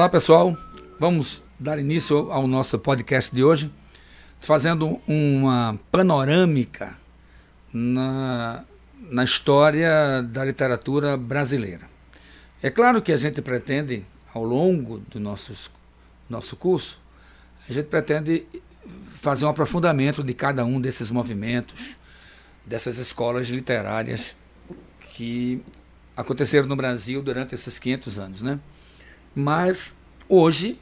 Olá pessoal, vamos dar início ao nosso podcast de hoje, fazendo uma panorâmica na, na história da literatura brasileira. É claro que a gente pretende, ao longo do nossos, nosso curso, a gente pretende fazer um aprofundamento de cada um desses movimentos, dessas escolas literárias que aconteceram no Brasil durante esses 500 anos, né? Mas hoje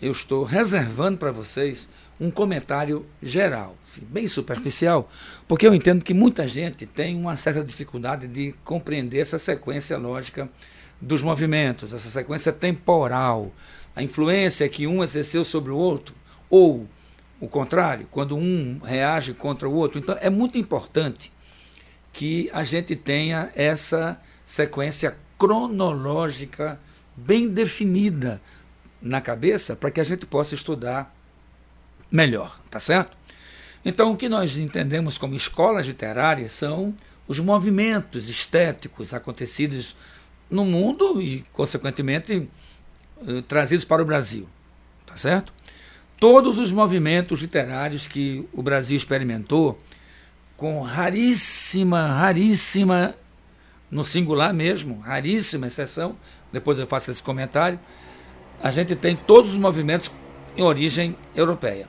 eu estou reservando para vocês um comentário geral, assim, bem superficial, porque eu entendo que muita gente tem uma certa dificuldade de compreender essa sequência lógica dos movimentos, essa sequência temporal, a influência que um exerceu sobre o outro, ou o contrário, quando um reage contra o outro. Então é muito importante que a gente tenha essa sequência cronológica bem definida na cabeça para que a gente possa estudar melhor, tá certo? Então, o que nós entendemos como escolas literárias são os movimentos estéticos acontecidos no mundo e, consequentemente, eh, trazidos para o Brasil, tá certo? Todos os movimentos literários que o Brasil experimentou, com raríssima, raríssima, no singular mesmo, raríssima exceção, depois eu faço esse comentário, a gente tem todos os movimentos em origem europeia.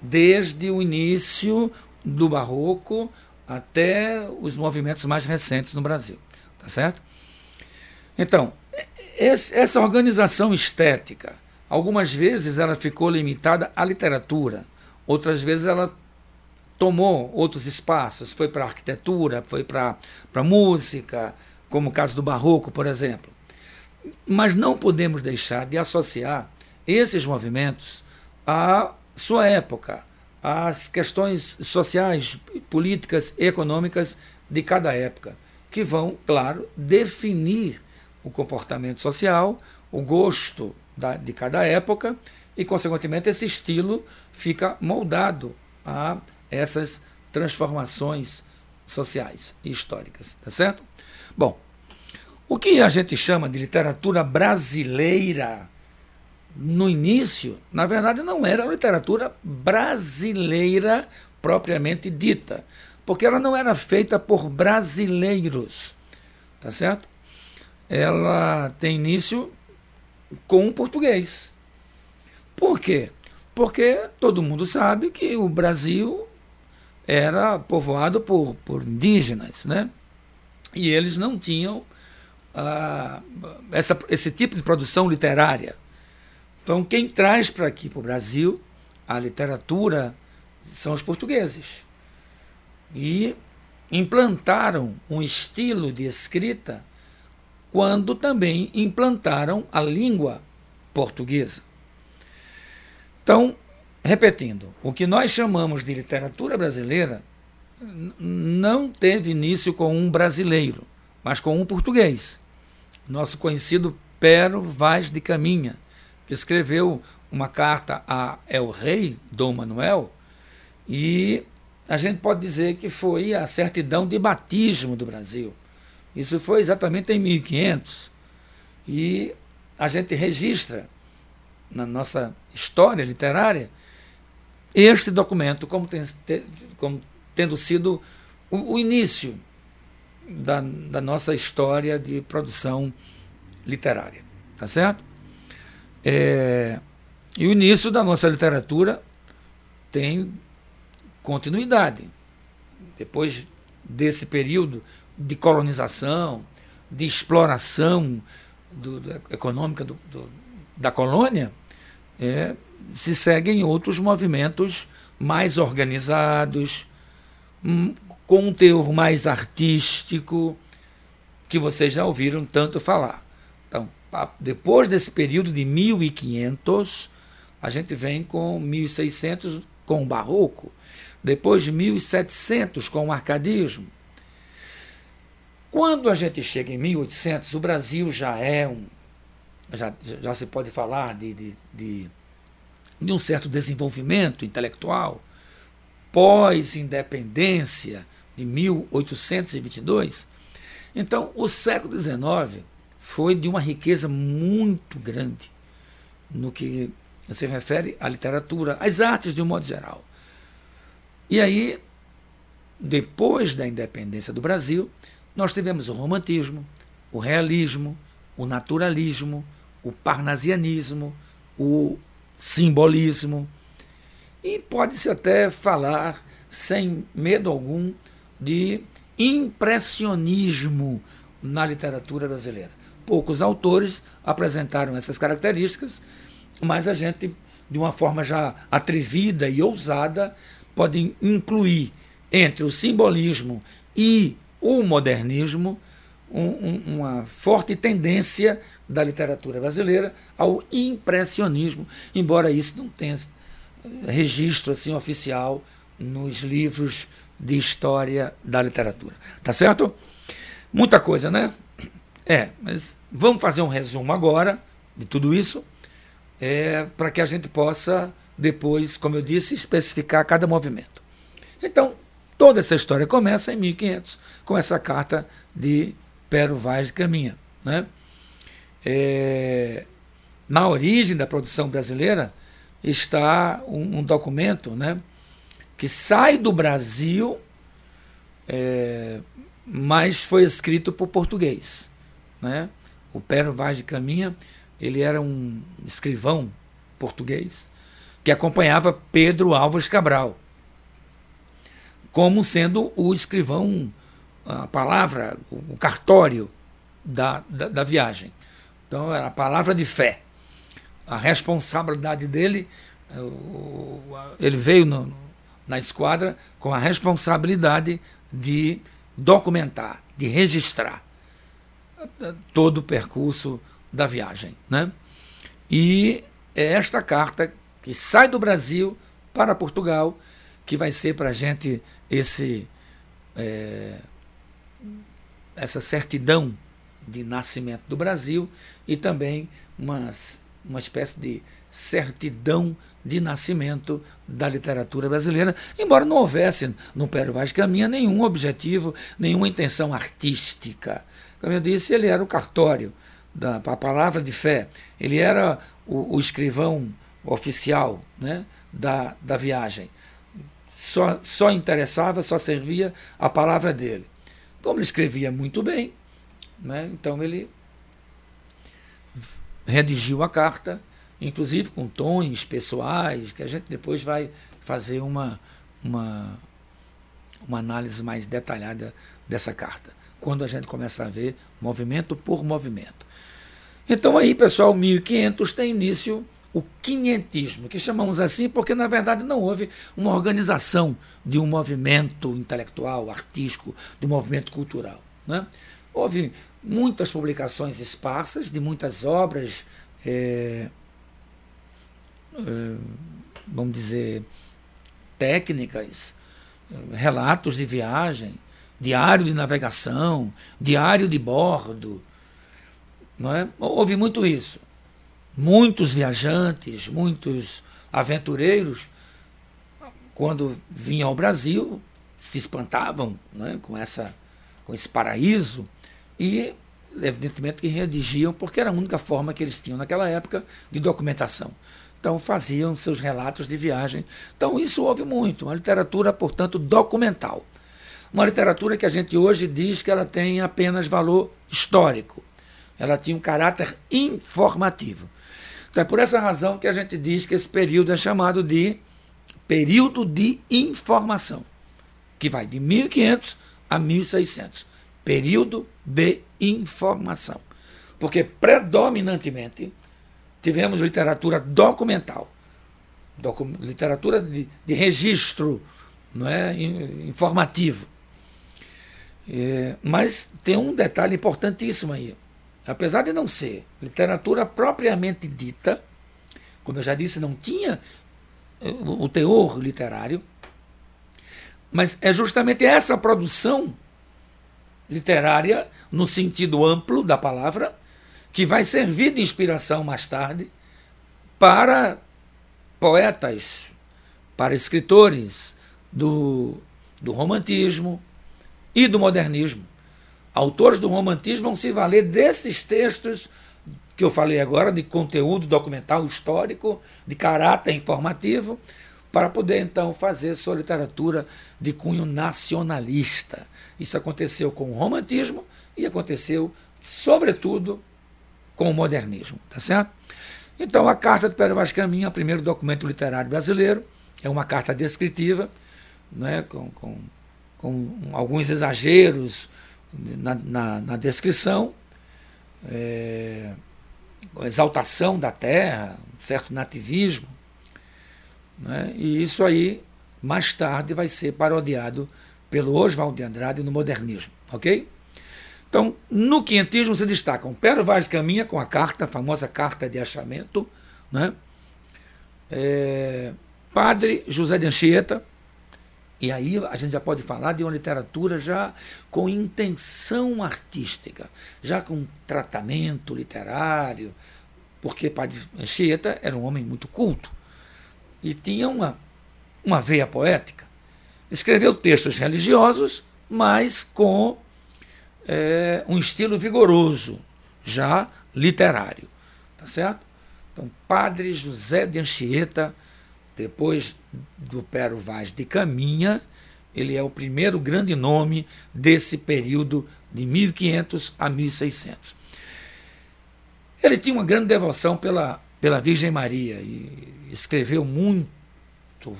Desde o início do barroco até os movimentos mais recentes no Brasil. Tá certo? Então, essa organização estética, algumas vezes ela ficou limitada à literatura, outras vezes ela tomou outros espaços, foi para arquitetura, foi para música, como o caso do barroco, por exemplo. Mas não podemos deixar de associar esses movimentos à sua época, às questões sociais, políticas, econômicas de cada época, que vão, claro, definir o comportamento social, o gosto da, de cada época e, consequentemente, esse estilo fica moldado a essas transformações sociais e históricas, tá certo? Bom, o que a gente chama de literatura brasileira no início, na verdade, não era literatura brasileira propriamente dita, porque ela não era feita por brasileiros, tá certo? Ela tem início com o português. Por quê? Porque todo mundo sabe que o Brasil era povoado por, por indígenas, né? E eles não tinham essa, esse tipo de produção literária. Então, quem traz para aqui, para o Brasil, a literatura são os portugueses. E implantaram um estilo de escrita quando também implantaram a língua portuguesa. Então, repetindo, o que nós chamamos de literatura brasileira não teve início com um brasileiro, mas com um português nosso conhecido Pero Vaz de Caminha, escreveu uma carta a El Rei, Dom Manuel, e a gente pode dizer que foi a certidão de batismo do Brasil. Isso foi exatamente em 1500. E a gente registra na nossa história literária este documento como, tem, como tendo sido o, o início da, da nossa história de produção literária. Tá certo? É, e o início da nossa literatura tem continuidade. Depois desse período de colonização, de exploração do, do, econômica do, da colônia, é, se seguem outros movimentos mais organizados, hum, com um teor mais artístico, que vocês já ouviram tanto falar. Então, depois desse período de 1500, a gente vem com 1600 com o barroco, depois de 1700 com o arcadismo. Quando a gente chega em 1800, o Brasil já é um. Já, já se pode falar de, de, de, de um certo desenvolvimento intelectual, pós-independência, de 1822. Então, o século XIX foi de uma riqueza muito grande, no que se refere à literatura, às artes de um modo geral. E aí, depois da independência do Brasil, nós tivemos o romantismo, o realismo, o naturalismo, o parnasianismo, o simbolismo. E pode-se até falar, sem medo algum, de impressionismo na literatura brasileira. Poucos autores apresentaram essas características, mas a gente, de uma forma já atrevida e ousada, pode incluir entre o simbolismo e o modernismo um, um, uma forte tendência da literatura brasileira ao impressionismo, embora isso não tenha registro assim oficial nos livros de história da literatura. Tá certo? Muita coisa, né? É, mas vamos fazer um resumo agora de tudo isso, é, para que a gente possa depois, como eu disse, especificar cada movimento. Então, toda essa história começa em 1500, com essa carta de Pero Vaz de Caminha. Né? É, na origem da produção brasileira está um, um documento né, que sai do Brasil, é, mas foi escrito por português. Né? O Pero Vaz de Caminha ele era um escrivão português que acompanhava Pedro Álvares Cabral como sendo o escrivão a palavra, o cartório da, da, da viagem. Então, era a palavra de fé. A responsabilidade dele, ele veio no, na esquadra com a responsabilidade de documentar, de registrar todo o percurso da viagem. Né? E é esta carta que sai do Brasil para Portugal que vai ser para a gente esse é, essa certidão de nascimento do Brasil e também uma, uma espécie de certidão de nascimento da literatura brasileira, embora não houvesse no Pério Vaz Caminha nenhum objetivo, nenhuma intenção artística. Como eu disse, ele era o cartório da a palavra de fé, ele era o, o escrivão oficial né, da, da viagem. Só, só interessava, só servia a palavra dele. Como ele escrevia muito bem, né, então ele redigiu a carta, inclusive com tons pessoais, que a gente depois vai fazer uma, uma, uma análise mais detalhada dessa carta, quando a gente começa a ver movimento por movimento. Então aí, pessoal, 1500 tem início o quinhentismo, que chamamos assim porque, na verdade, não houve uma organização de um movimento intelectual, artístico, de um movimento cultural. Né? Houve muitas publicações esparsas de muitas obras, é, vamos dizer, técnicas, relatos de viagem, diário de navegação, diário de bordo. Não é? Houve muito isso muitos viajantes, muitos aventureiros, quando vinham ao Brasil, se espantavam né, com, essa, com esse paraíso e, evidentemente, que redigiam, porque era a única forma que eles tinham naquela época de documentação. Então, faziam seus relatos de viagem. Então, isso houve muito. Uma literatura, portanto, documental. Uma literatura que a gente hoje diz que ela tem apenas valor histórico. Ela tinha um caráter informativo. Então é por essa razão que a gente diz que esse período é chamado de período de informação, que vai de 1500 a 1600. Período de informação. Porque predominantemente tivemos literatura documental, docu literatura de, de, registro não é, informativo. É, mas tem um detalhe importantíssimo aí. Apesar de não ser literatura propriamente dita, como eu já disse, não tinha eh, o teor literário, mas é justamente essa produção literária, no sentido amplo da palavra, que vai servir de inspiração mais tarde para poetas, para escritores do, do romantismo e do modernismo autores do romantismo vão se valer desses textos que eu falei agora, de conteúdo documental histórico, de caráter informativo, para poder então fazer sua literatura de cunho nacionalista. Isso aconteceu com o romantismo e aconteceu, sobretudo, com o modernismo, tá certo? Então, a Carta de Pedro Vaz Caminha, o primeiro documento literário brasileiro, é uma carta descritiva, né, com, com, com alguns exageros na, na, na descrição, é, exaltação da terra, um certo nativismo, né? E isso aí, mais tarde, vai ser parodiado pelo Oswald de Andrade no modernismo. Ok? Então, no quinhentismo se destacam Pedro Vaz Caminha, com a carta, a famosa carta de achamento, né? É, Padre José de Anchieta, e aí a gente já pode falar de uma literatura já com intenção artística, já com tratamento literário, porque Padre Anchieta era um homem muito culto e tinha uma, uma veia poética. Escreveu textos religiosos, mas com é, um estilo vigoroso, já literário. Tá certo? Então, Padre José de Anchieta, depois do Pero Vaz de Caminha, ele é o primeiro grande nome desse período de 1500 a 1600. Ele tinha uma grande devoção pela, pela Virgem Maria e escreveu muito,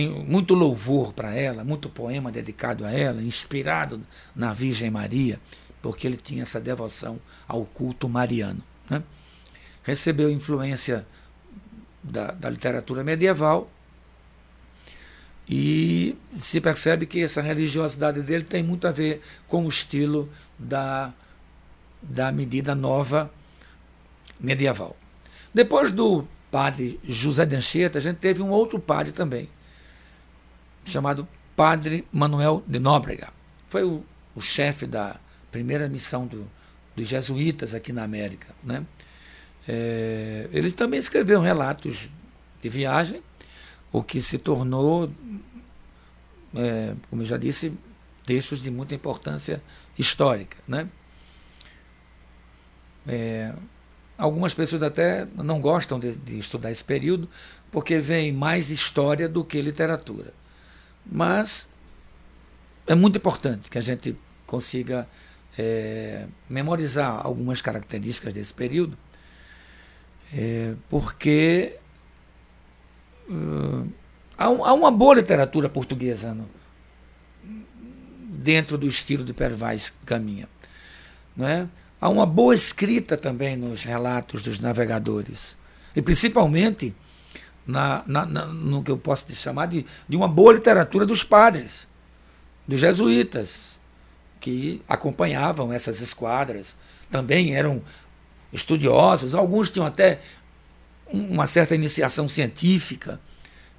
muito louvor para ela, muito poema dedicado a ela, inspirado na Virgem Maria, porque ele tinha essa devoção ao culto mariano. Né? Recebeu influência da, da literatura medieval e se percebe que essa religiosidade dele tem muito a ver com o estilo da, da medida nova medieval. Depois do padre José de Anchieta, a gente teve um outro padre também, chamado Padre Manuel de Nóbrega. Foi o, o chefe da primeira missão do, dos jesuítas aqui na América. Né? É, ele também escreveu relatos de viagem, o que se tornou, é, como eu já disse, textos de muita importância histórica. Né? É, Algumas pessoas até não gostam de, de estudar esse período, porque vem mais história do que literatura. Mas é muito importante que a gente consiga é, memorizar algumas características desse período, é, porque uh, há, há, uma boa literatura portuguesa no, dentro do estilo de Pervaz Caminha. Não é? Há uma boa escrita também nos relatos dos navegadores. E principalmente na, na, na, no que eu posso te chamar de, de uma boa literatura dos padres, dos jesuítas, que acompanhavam essas esquadras. Também eram estudiosos, alguns tinham até uma certa iniciação científica,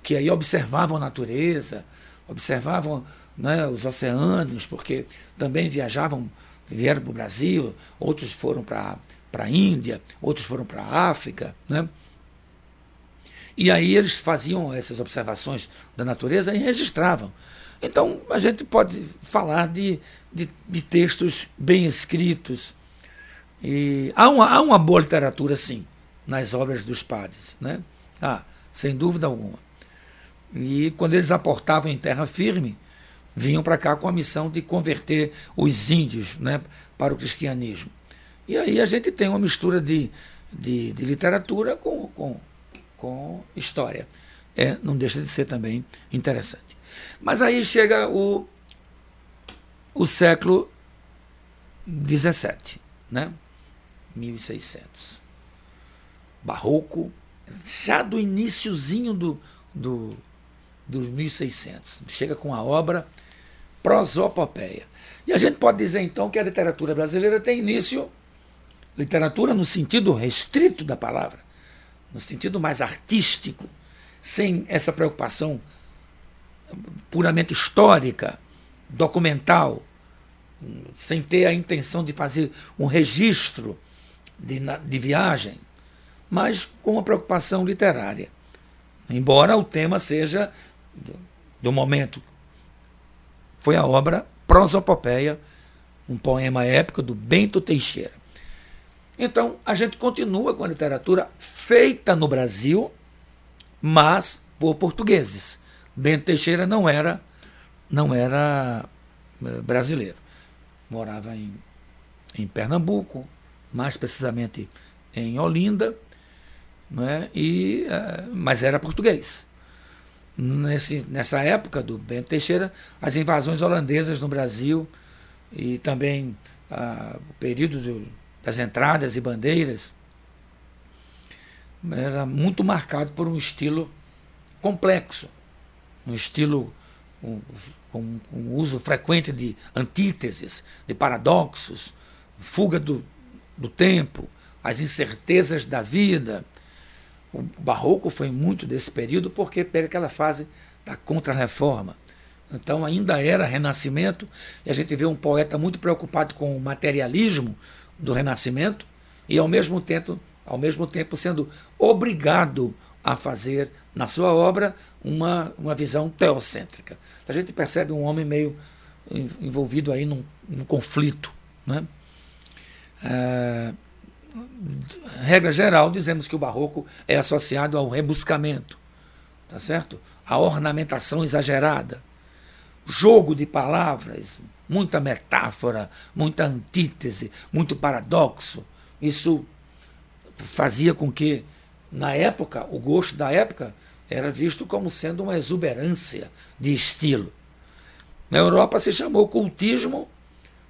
que aí observavam a natureza, observavam né, os oceanos, porque também viajavam vieram para o Brasil, outros foram para a Índia, outros foram para a África. Né? E aí eles faziam essas observações da natureza e registravam. Então a gente pode falar de, de, de textos bem escritos. E há uma, há uma boa literatura, sim, nas obras dos padres. Né? Ah, sem dúvida alguma. E quando eles aportavam em terra firme, vinham para cá com a missão de converter os índios né, para o cristianismo. E aí a gente tem uma mistura de, de, de literatura com, com, com história. É, não deixa de ser também interessante. Mas aí chega o, o século XVII, né? 1600. Barroco, já do iníciozinho do, do, dos 1600. Chega com a obra prosopopeia. E a gente pode dizer então que a literatura brasileira tem início, literatura no sentido restrito da palavra, no sentido mais artístico, sem essa preocupação puramente histórica, documental, sem ter a intenção de fazer um registro de, de viagem, mas com uma preocupação literária. Embora o tema seja do, momento foi a obra Prosopopeia, um poema épico do Bento Teixeira. Então, a gente continua com a literatura feita no Brasil, mas por portugueses. Bento Teixeira não era não era eh, brasileiro. Morava em, em Pernambuco, mais precisamente em Olinda, né? e, uh, mas era português. Nesse, nessa época do Bento Teixeira, as invasões holandesas no Brasil e também uh, o período do, das entradas e bandeiras era muito marcado por um estilo complexo, um estilo com, com uso frequente de antíteses, de paradoxos, fuga do, do tempo, as incertezas da vida. O barroco foi muito desse período porque pega aquela fase da contra-reforma. Então ainda era renascimento, e a gente vê um poeta muito preocupado com o materialismo do renascimento e ao mesmo tempo, ao mesmo tempo sendo obrigado a fazer na sua obra uma, uma visão teocêntrica. A gente percebe um homem meio envolvido aí num, num conflito. Né? É, regra geral, dizemos que o barroco é associado ao rebuscamento, tá certo? A ornamentação exagerada, jogo de palavras, muita metáfora, muita antítese, muito paradoxo. Isso fazia com que, na época, o gosto da época era visto como sendo uma exuberância de estilo. Na Europa se chamou cultismo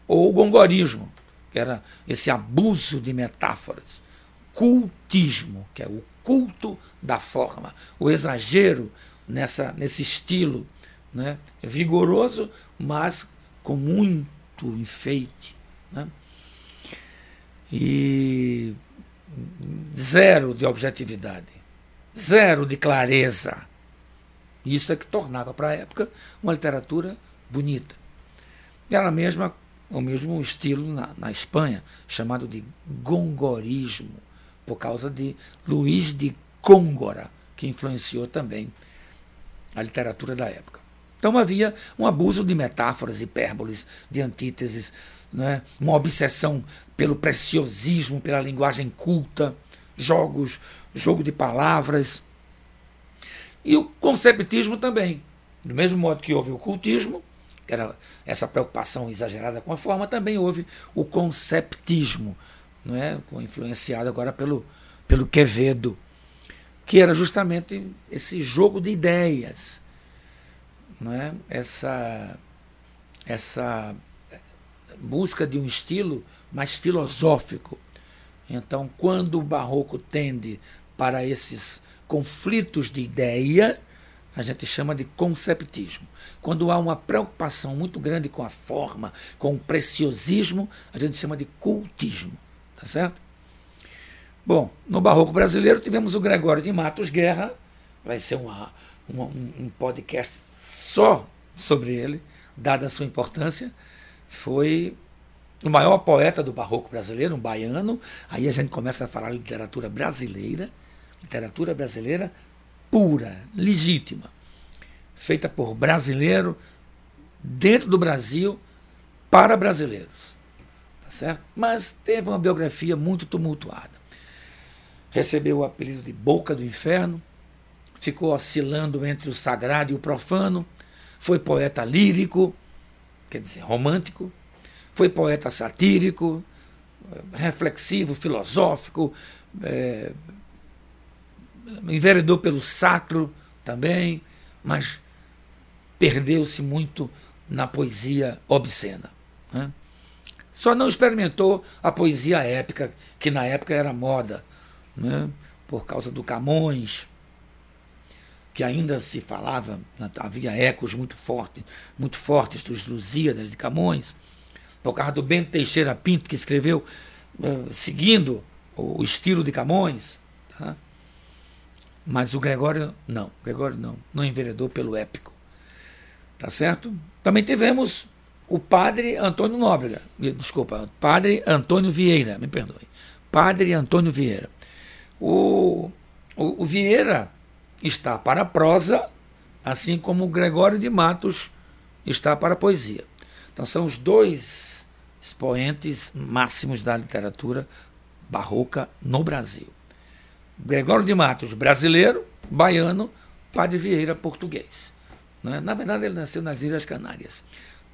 ou gongorismo, que era esse abuso de metáforas. Cultismo, que é o culto da forma, o exagero nessa, nesse estilo né? vigoroso, mas com muito enfeite. Né? E zero de objetividade, zero de clareza. Isso é que tornava para a época uma literatura bonita. Ela mesma, o mesmo estilo na, na Espanha, chamado de gongorismo, por causa de Luís de Góngora, que influenciou também a literatura da época. Então havia um abuso de metáforas, hipérboles, de antíteses, né? uma obsessão pelo preciosismo, pela linguagem culta, jogos, jogo de palavras. E o conceptismo também. Do mesmo modo que houve o cultismo, que era essa preocupação exagerada com a forma, também houve o conceptismo, não é? influenciado agora pelo, pelo Quevedo, que era justamente esse jogo de ideias é? essa, essa busca de um estilo mais filosófico. Então, quando o barroco tende para esses conflitos de ideia, a gente chama de conceptismo. Quando há uma preocupação muito grande com a forma, com o preciosismo, a gente chama de cultismo. Tá certo? Bom, no barroco brasileiro tivemos o Gregório de Matos Guerra, vai ser uma, uma um, um podcast só sobre ele, dada a sua importância, foi o maior poeta do barroco brasileiro, um baiano. Aí a gente começa a falar literatura brasileira, literatura brasileira pura, legítima, feita por brasileiro, dentro do Brasil, para brasileiros. Tá certo? Mas teve uma biografia muito tumultuada. Recebeu o apelido de Boca do Inferno, ficou oscilando entre o sagrado e o profano, foi poeta lírico, quer dizer, romântico, foi poeta satírico, reflexivo, filosófico, é, enveredou pelo sacro também, mas perdeu-se muito na poesia obscena. Né? Só não experimentou a poesia épica, que na época era moda, né? por causa do Camões, que ainda se falava, havia ecos muito fortes, muito fortes dos Lusíadas de Camões, por causa do Bento Teixeira Pinto, que escreveu uh, seguindo o estilo de Camões. Tá? Mas o Gregório não, Gregório não, não enveredou pelo épico. Tá certo? Também tivemos o padre Antônio Nóbrega, desculpa, padre Antônio Vieira, me perdoe. Padre Antônio Vieira. O, o, o Vieira está para a prosa, assim como Gregório de Matos está para a poesia. Então são os dois expoentes máximos da literatura barroca no Brasil. Gregório de Matos, brasileiro, baiano, Padre Vieira, português. Né? Na verdade, ele nasceu nas Ilhas Canárias,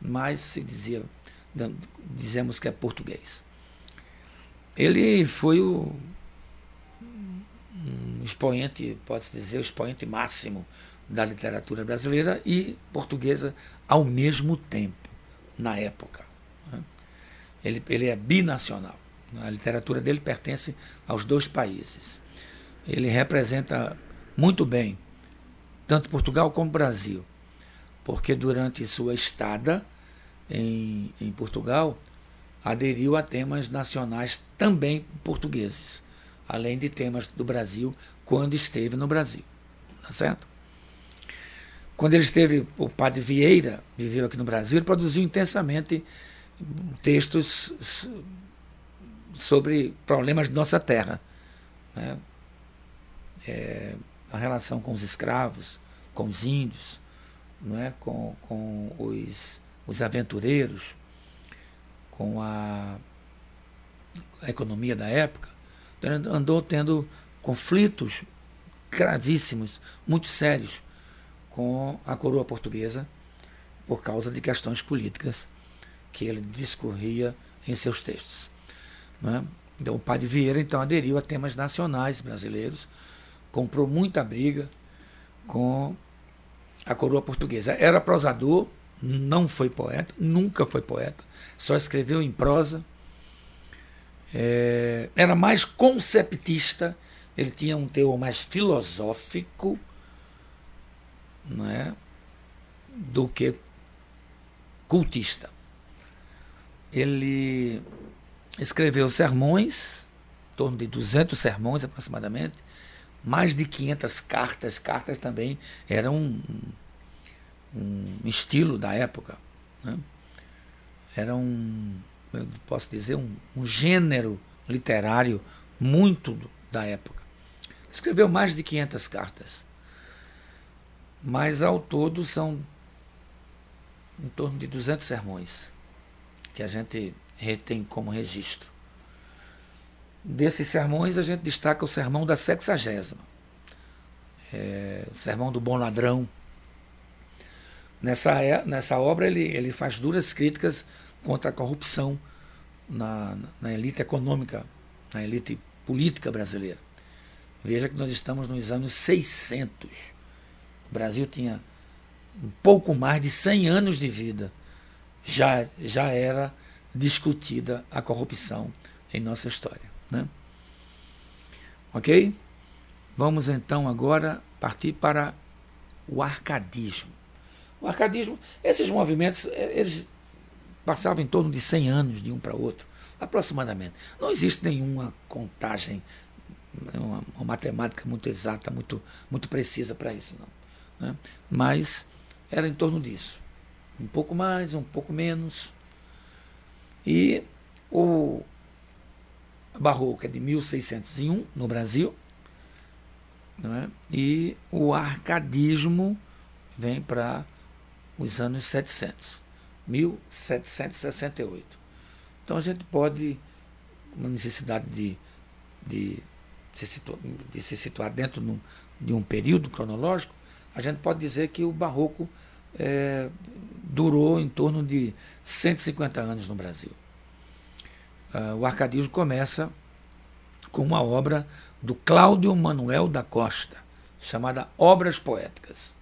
mas se dizia, dizemos que é português. Ele foi o expoente, pode-se dizer, o expoente máximo da literatura brasileira e portuguesa ao mesmo tempo, na época. Né? Ele, ele é binacional. A literatura dele pertence aos dois países. Ele representa muito bem tanto Portugal como Brasil, porque durante sua estada em, em Portugal aderiu a temas nacionais também portugueses, além de temas do Brasil quando esteve no Brasil. Tá certo? Quando ele esteve, o padre Vieira viveu aqui no Brasil, ele produziu intensamente textos sobre problemas de nossa terra. Né? É, a relação com os escravos, com os índios, não é? com, com os, os aventureiros, com a, a economia da época. Andou tendo conflitos gravíssimos, muito sérios, com a coroa portuguesa por causa de questões políticas que ele discorria em seus textos. Né? Então, o padre Vieira então aderiu a temas nacionais brasileiros, comprou muita briga com a coroa portuguesa. Era prosador, não foi poeta, nunca foi poeta, só escreveu em prosa. É, era mais conceptista, ele tinha um teor mais filosófico é, do que cultista. Ele escreveu sermões, em torno de 200 sermões aproximadamente, mais de 500 cartas. Cartas também eram um, um estilo da época. Né? Era um, posso dizer, um, um gênero literário muito da época. Escreveu mais de 500 cartas mas ao todo são em torno de 200 sermões que a gente tem como registro. Desses sermões, a gente destaca o sermão da sexagésima, é, o sermão do bom ladrão. Nessa, é, nessa obra, ele, ele faz duras críticas contra a corrupção na, na elite econômica, na elite política brasileira. Veja que nós estamos nos anos 600 o Brasil tinha um pouco mais de 100 anos de vida. Já, já era discutida a corrupção em nossa história. Né? Ok? Vamos então agora partir para o arcadismo. O arcadismo, esses movimentos, eh, eles passavam em torno de 100 anos de um para outro, aproximadamente. Não existe nenhuma contagem, uma, uma matemática muito exata, muito, muito precisa para isso, não. Né? Mas era em torno disso. Um pouco mais, um pouco menos. E o Barroco é de 1601 no Brasil. É? E o arcadismo vem para os anos 700, 1768. Então a gente pode, uma necessidade de, de, se, situar, de se situar dentro de um período cronológico, a gente pode dizer que o barroco é, durou em torno de 150 anos no Brasil. Uh, o arcadismo começa com uma obra do Cláudio Manuel da Costa, chamada Obras Poéticas.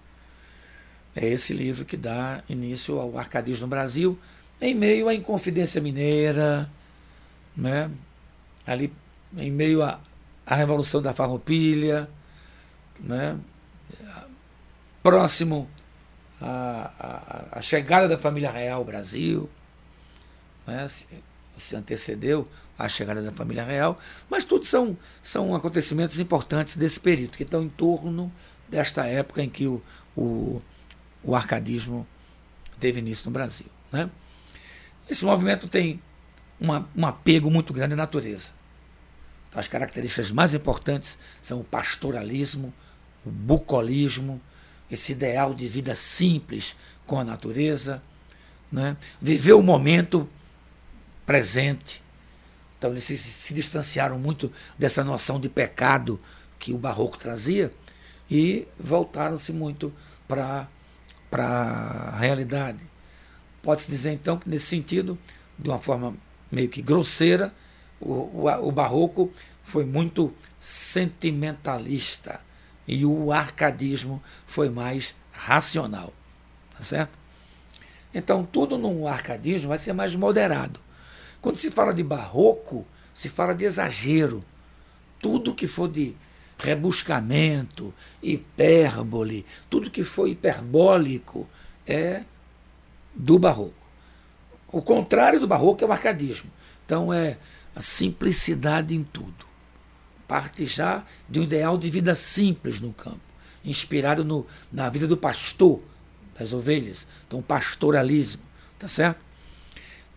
É esse livro que dá início ao arcadismo no Brasil, em meio à Inconfidência Mineira, né? ali em meio à, à Revolução da Farroupilha, né? próximo à, à, à, chegada da família real ao Brasil, né? se, antecedeu à chegada da família real, mas tudo são, são acontecimentos importantes desse período, que estão em torno desta época em que o, o, o arcadismo teve início no Brasil. Né? Esse movimento tem uma, um apego muito grande à natureza. As características mais importantes são o pastoralismo, o bucolismo, esse ideal de vida simples com a natureza, né? viver o momento presente, Então eles se, se distanciaram muito dessa noção de pecado que o barroco trazia e voltaram-se muito para a realidade. Pode-se dizer então que nesse sentido, de uma forma meio que grosseira, o, o, o barroco foi muito sentimentalista e o arcadismo foi mais racional. Tá certo? Então, tudo no arcadismo vai ser mais moderado. Quando se fala de barroco, se fala de exagero. Tudo que for de rebuscamento, hipérbole, tudo que for hiperbólico é do barroco. O contrário do barroco é o arcadismo. Então é a simplicidade em tudo. Parte já de um ideal de vida simples no campo, inspirado no, na vida do pastor das ovelhas. Então, pastoralismo, tá certo?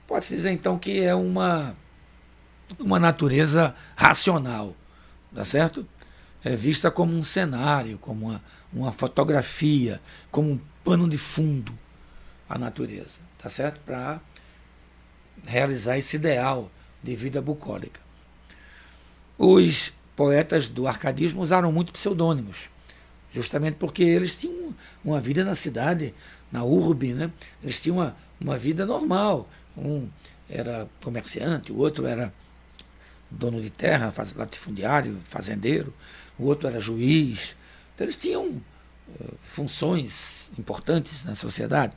Pode-se dizer então que é uma, uma natureza racional, tá certo? É vista como um cenário, como uma, uma fotografia, como um pano de fundo a natureza, tá certo? Para realizar esse ideal de vida bucólica. Os poetas do arcadismo usaram muito pseudônimos, justamente porque eles tinham uma vida na cidade, na urbe, né? eles tinham uma, uma vida normal. Um era comerciante, o outro era dono de terra, latifundiário, fazendeiro, o outro era juiz. Então, eles tinham uh, funções importantes na sociedade.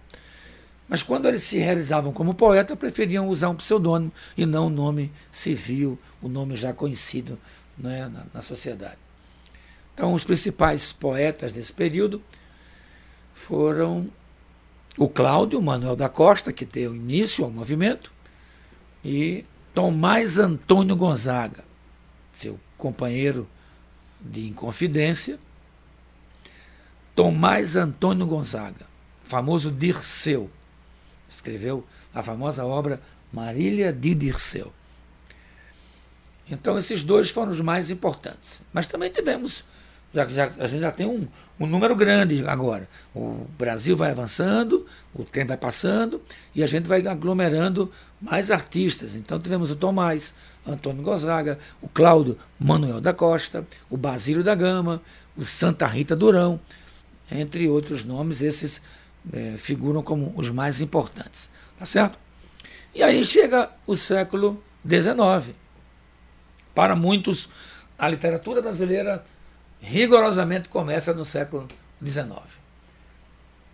Mas quando eles se realizavam como poeta, preferiam usar um pseudônimo e não o nome civil, o nome já conhecido né, na, na sociedade. Então, os principais poetas desse período foram o Cláudio Manuel da Costa, que deu início ao movimento, e Tomás Antônio Gonzaga, seu companheiro de Inconfidência, Tomás Antônio Gonzaga, famoso Dirceu, escreveu a famosa obra Marília de Dirceu. Então, esses dois foram os mais importantes. Mas também tivemos já, já, a gente já tem um, um número grande agora. O Brasil vai avançando, o tempo vai passando e a gente vai aglomerando mais artistas. Então tivemos o Tomás, Antônio Gonzaga, o Cláudio Manuel da Costa, o Basílio da Gama, o Santa Rita Durão, entre outros nomes, esses é, figuram como os mais importantes. Tá certo? E aí chega o século XIX. Para muitos, a literatura brasileira rigorosamente começa no século XIX.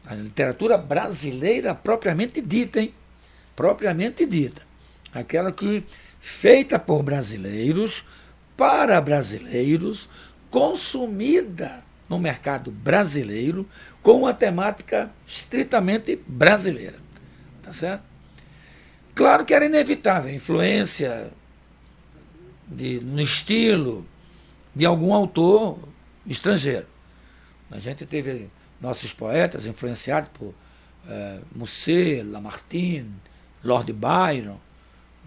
A literatura brasileira propriamente dita, hein? Propriamente dita. Aquela que feita por brasileiros, para brasileiros, consumida no mercado brasileiro, com uma temática estritamente brasileira. Tá certo? Claro que era inevitável a influência de, no estilo de algum autor estrangeiro. A gente teve nossos poetas influenciados por é, Musset, Lamartine, Lord Byron,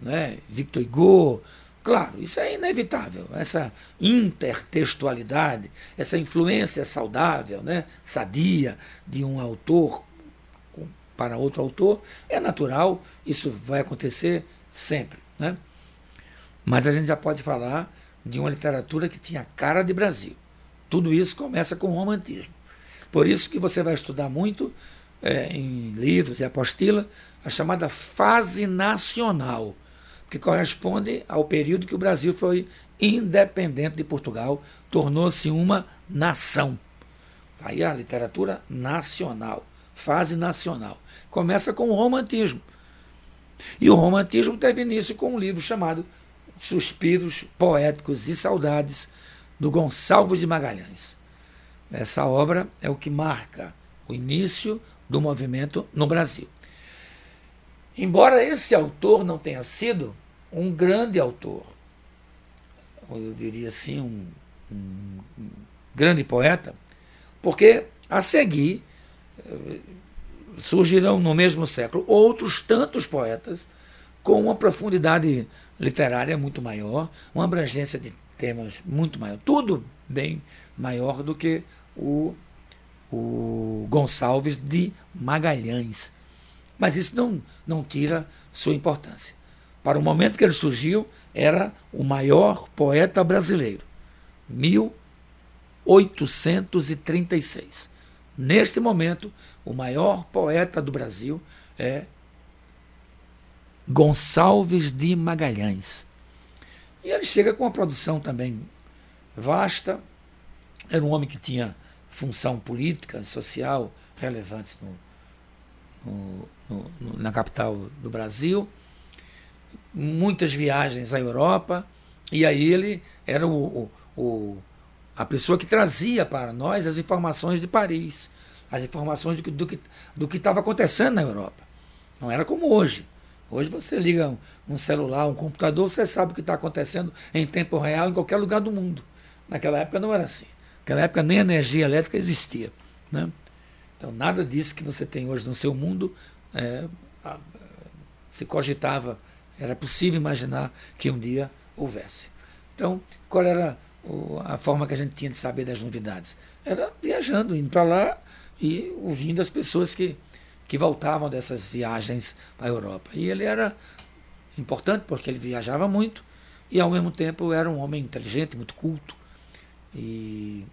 né, Victor Hugo. Claro, isso é inevitável. Essa intertextualidade, essa influência saudável, né, sadia de um autor para outro autor, é natural, isso vai acontecer sempre. Né? Mas a gente já pode falar de uma literatura que tinha cara de Brasil. Tudo isso começa com o romantismo. Por isso que você vai estudar muito é, em livros e apostila a chamada fase nacional, que corresponde ao período que o Brasil foi independente de Portugal, tornou-se uma nação. Aí a literatura nacional, fase nacional. Começa com o romantismo. E o romantismo teve início com um livro chamado Suspiros Poéticos e Saudades, do Gonçalves de Magalhães. Essa obra é o que marca o início do movimento no Brasil. Embora esse autor não tenha sido um grande autor, eu diria assim, um, um, um grande poeta, porque a seguir eh, surgirão no mesmo século outros tantos poetas com uma profundidade literária muito maior, uma abrangência de temas muito maior, tudo bem maior do que o, o Gonçalves de Magalhães. Mas isso não, não tira sua importância. para o momento que ele surgiu, era o maior poeta brasileiro. 1836. Neste momento, o maior poeta do Brasil é Gonçalves de Magalhães. E ele chega com uma produção também vasta. Era um homem que tinha função política, social relevantes no, no, no, na capital do Brasil. Muitas viagens à Europa. E aí ele era o, o, o a pessoa que trazia para nós as informações de Paris, as informações do, do, do que estava acontecendo na Europa. Não era como hoje. Hoje você liga um celular, um computador, você sabe o que está acontecendo em tempo real em qualquer lugar do mundo. Naquela época não era assim. Naquela época nem energia elétrica existia. Né? Então nada disso que você tem hoje no seu mundo é, se cogitava, era possível imaginar que um dia houvesse. Então, qual era a forma que a gente tinha de saber das novidades? Era viajando, indo para lá e ouvindo as pessoas que que voltavam dessas viagens à Europa. E ele era importante porque ele viajava muito e ao mesmo tempo era um homem inteligente, muito culto e,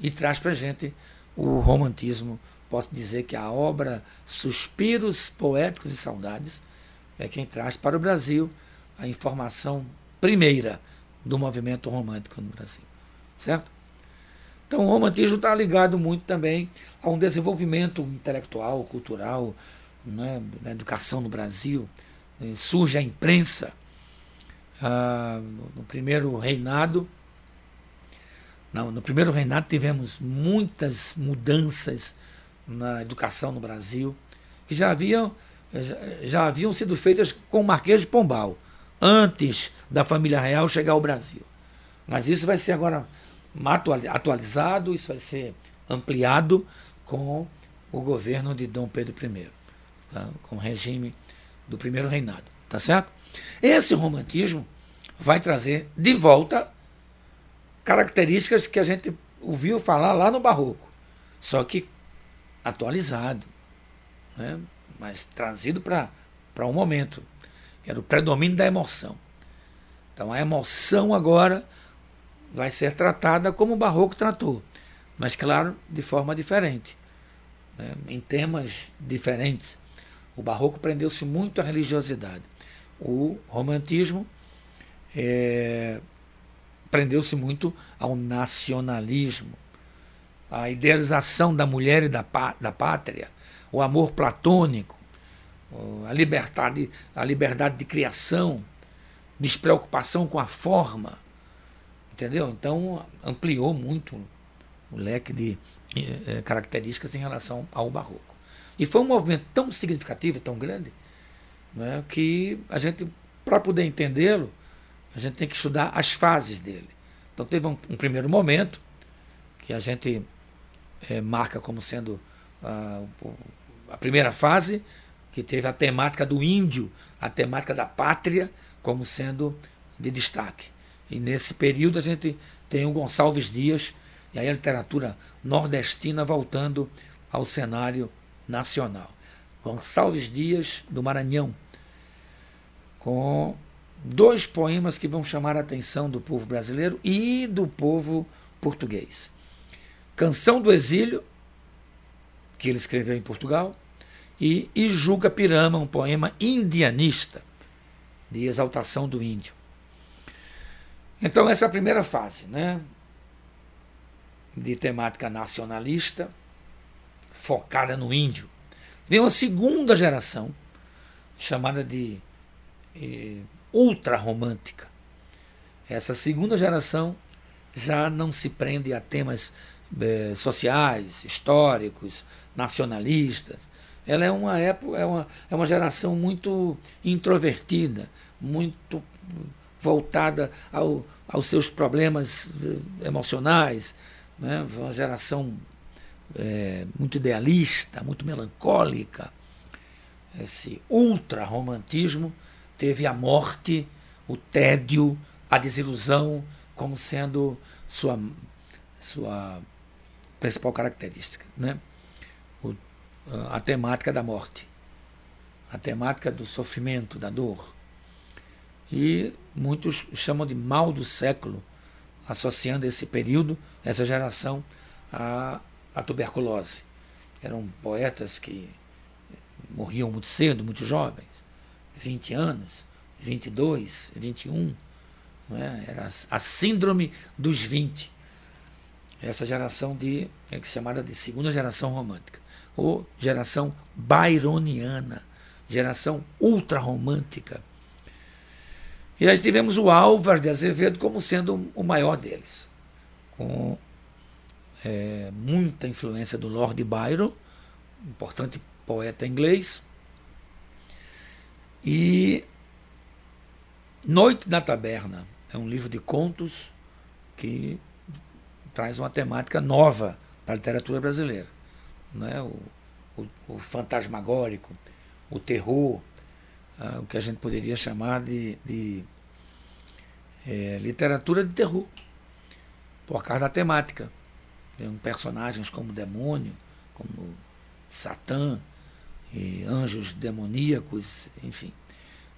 e traz para a gente o romantismo. Posso dizer que a obra Suspiros Poéticos e Saudades é quem traz para o Brasil a informação primeira do movimento romântico no Brasil. Certo? Então o romantismo está ligado muito também a um desenvolvimento intelectual, cultural, né, da educação no Brasil. Eh, surge a imprensa ah, no primeiro reinado. Não, no primeiro reinado tivemos muitas mudanças na educação no Brasil, que já haviam, já, já haviam sido feitas com o Marquês de Pombal, antes da família real chegar ao Brasil. Mas isso vai ser agora atualizado, isso vai ser ampliado com o governo de Dom Pedro I, tá? com o regime do primeiro reinado, tá certo? Esse romantismo vai trazer de volta características que a gente ouviu falar lá no barroco, só que atualizado, né? mas trazido para um momento, que era o predomínio da emoção. Então a emoção agora vai ser tratada como o barroco tratou, mas claro, de forma diferente, né? em temas diferentes. O barroco prendeu-se muito à religiosidade. O romantismo é, prendeu-se muito ao nacionalismo, à idealização da mulher e da, da pátria, o amor platônico, a liberdade, a liberdade de criação, despreocupação com a forma, Entendeu? Então ampliou muito o leque de é, características em relação ao barroco. E foi um movimento tão significativo, tão grande, né, que a gente, para poder entendê-lo, a gente tem que estudar as fases dele. Então teve um, um primeiro momento que a gente é, marca como sendo a, a primeira fase, que teve a temática do índio, a temática da pátria, como sendo de destaque. E nesse período a gente tem o Gonçalves Dias e aí a literatura nordestina voltando ao cenário nacional. Gonçalves Dias, do Maranhão, com dois poemas que vão chamar a atenção do povo brasileiro e do povo português. Canção do Exílio, que ele escreveu em Portugal, e Ijuga Pirama, um poema indianista, de exaltação do índio. Então, essa é a primeira fase, né? De temática nacionalista, focada no índio. Vem uma segunda geração, chamada de eh, ultra-romântica. Essa segunda geração já não se prende a temas eh, sociais, históricos, nacionalistas. Ela é uma época, é uma, é uma geração muito introvertida, muito voltada ao, aos seus problemas eh, emocionais, né? uma geração é, muito idealista, muito melancólica. Esse ultra-romantismo teve a morte, o tédio, a desilusão como sendo sua, sua principal característica. Né? O, a temática da morte. a temática do sofrimento, da dor. E muitos chamam de mal do século, associando esse período, essa geração, à, à tuberculose. Eram poetas que morriam muito cedo, muito jovens, 20 anos, 22, 21. Não é? Era a síndrome dos 20. Essa geração de, é chamada de segunda geração romântica, ou geração byroniana, geração ultra-romântica. E aí tivemos o Álvares de Azevedo como sendo o maior deles, com é, muita influência do Lord Byron, importante poeta inglês. E Noite na Taberna é um livro de contos que traz uma temática nova para a literatura brasileira. Né? O, o, o fantasmagórico, o terror, ah, o que a gente poderia chamar de, de é, literatura de terror, por causa da temática. Tem personagens como demônio, como Satã, e anjos demoníacos, enfim.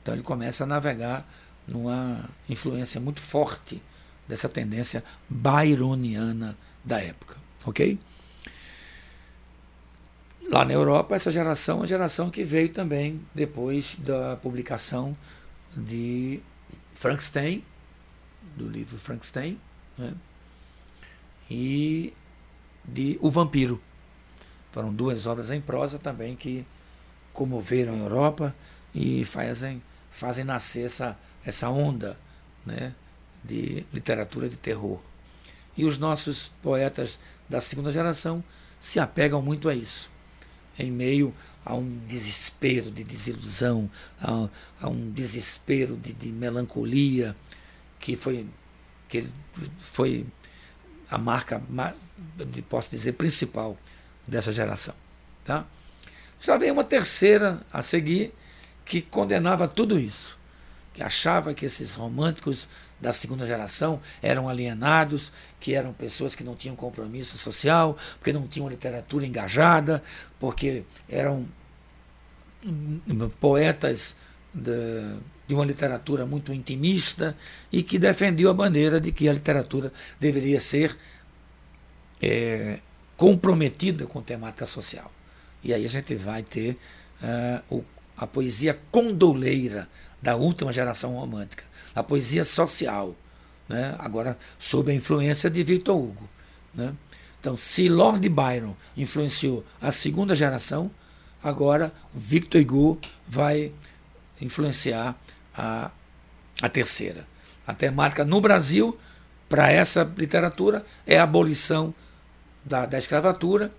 Então ele começa a navegar numa influência muito forte dessa tendência byroniana da época, ok? Lá na Europa, essa geração é uma geração que veio também depois da publicação de Frankenstein, do livro Frankenstein, né? e de O Vampiro. Foram duas obras em prosa também que comoveram a Europa e fazem, fazem nascer essa, essa onda né, de literatura de terror. E os nossos poetas da segunda geração se apegam muito a isso, em meio a um desespero de desilusão, a, a um desespero de, de, melancolia, que foi, que foi a marca, posso dizer, principal dessa geração. Tá? Já veio uma terceira a seguir que condenava tudo isso, que achava que esses românticos da segunda geração eram alienados, que eram pessoas que não tinham compromisso social, porque não tinham literatura engajada, porque eram poetas de, de uma literatura muito intimista e que defendiam a bandeira de que a literatura deveria ser é, comprometida com temática social. E aí a gente vai ter uh, o, a poesia condoleira da última geração romântica, a poesia social, né? agora sob a influência de Victor Hugo. Né? Então, se Lord Byron influenciou a segunda geração, agora Victor Hugo vai influenciar a, a terceira. A temática no Brasil, para essa literatura, é a abolição da, da escravatura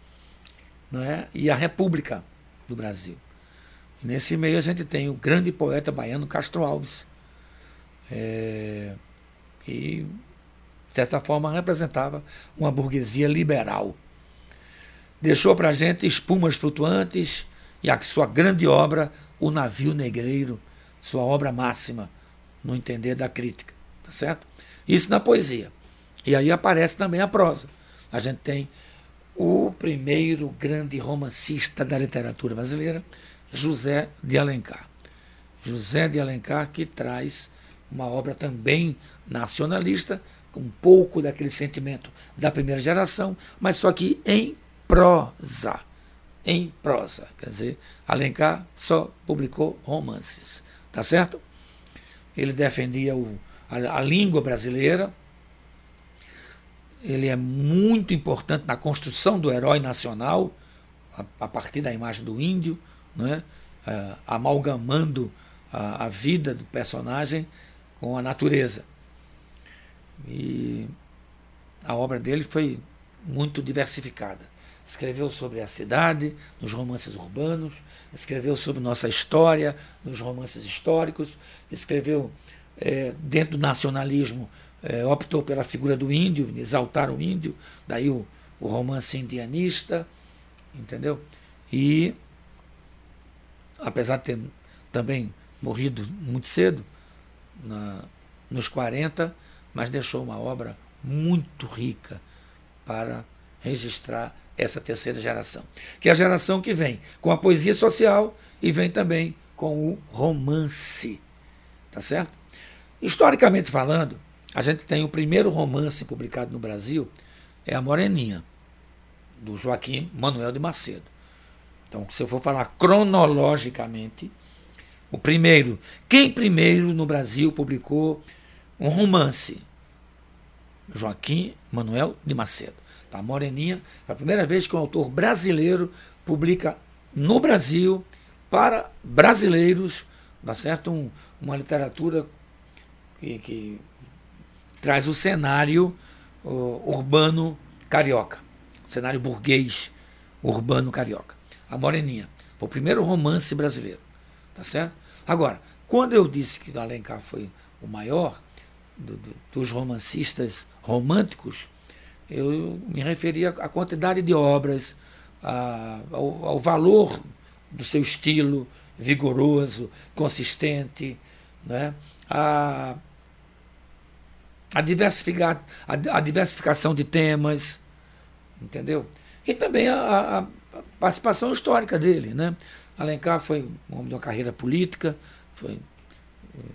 não é? e a República do Brasil. Nesse meio a gente tem o grande poeta baiano Castro Alves, é, que, de certa forma, representava uma burguesia liberal. Deixou para a gente espumas flutuantes e a sua grande obra, O Navio Negreiro, sua obra máxima, no entender da crítica. Tá certo? Isso na poesia. E aí aparece também a prosa. A gente tem o primeiro grande romancista da literatura brasileira, José de Alencar. José de Alencar que traz uma obra também nacionalista, com um pouco daquele sentimento da primeira geração, mas só que em prosa. Em prosa. Quer dizer, Alencar só publicou romances. Tá certo? Ele defendia o, a, a língua brasileira, ele é muito importante na construção do herói nacional, a, a partir da imagem do índio, né? amalgamando a, a, vida do personagem com a natureza. E a obra dele foi muito diversificada. Escreveu sobre a cidade, nos romances urbanos, escreveu sobre nossa história, nos romances históricos, escreveu é, dentro do nacionalismo é, optou pela figura do índio, exaltar o índio, daí o, o romance indianista, entendeu? E, apesar de ter também morrido muito cedo, na, nos 40, mas deixou uma obra muito rica para registrar essa terceira geração, que é a geração que vem com a poesia social e vem também com o romance. Tá certo? Historicamente falando, a gente tem o primeiro romance publicado no Brasil, é A Moreninha, do Joaquim Manuel de Macedo. Então, se eu for falar cronologicamente, o primeiro, quem primeiro no Brasil publicou um romance? Joaquim Manuel de Macedo. Tá, Moreninha, é a primeira vez que um autor brasileiro publica no Brasil, para brasileiros, tá certo? Um, uma literatura que, que, traz o cenário uh, urbano carioca, cenário burguês urbano carioca. A Moreninha, foi o primeiro romance brasileiro, tá certo? Agora, quando eu disse que o Alencar foi o maior do, do, dos romancistas românticos, eu me referia à quantidade de obras, a, ao, ao, valor do seu estilo vigoroso, consistente, né? a, a, diversificar, a, a diversificação de temas, entendeu? E também a, participação histórica dele. Né? Alencar foi um homem de uma carreira política, foi,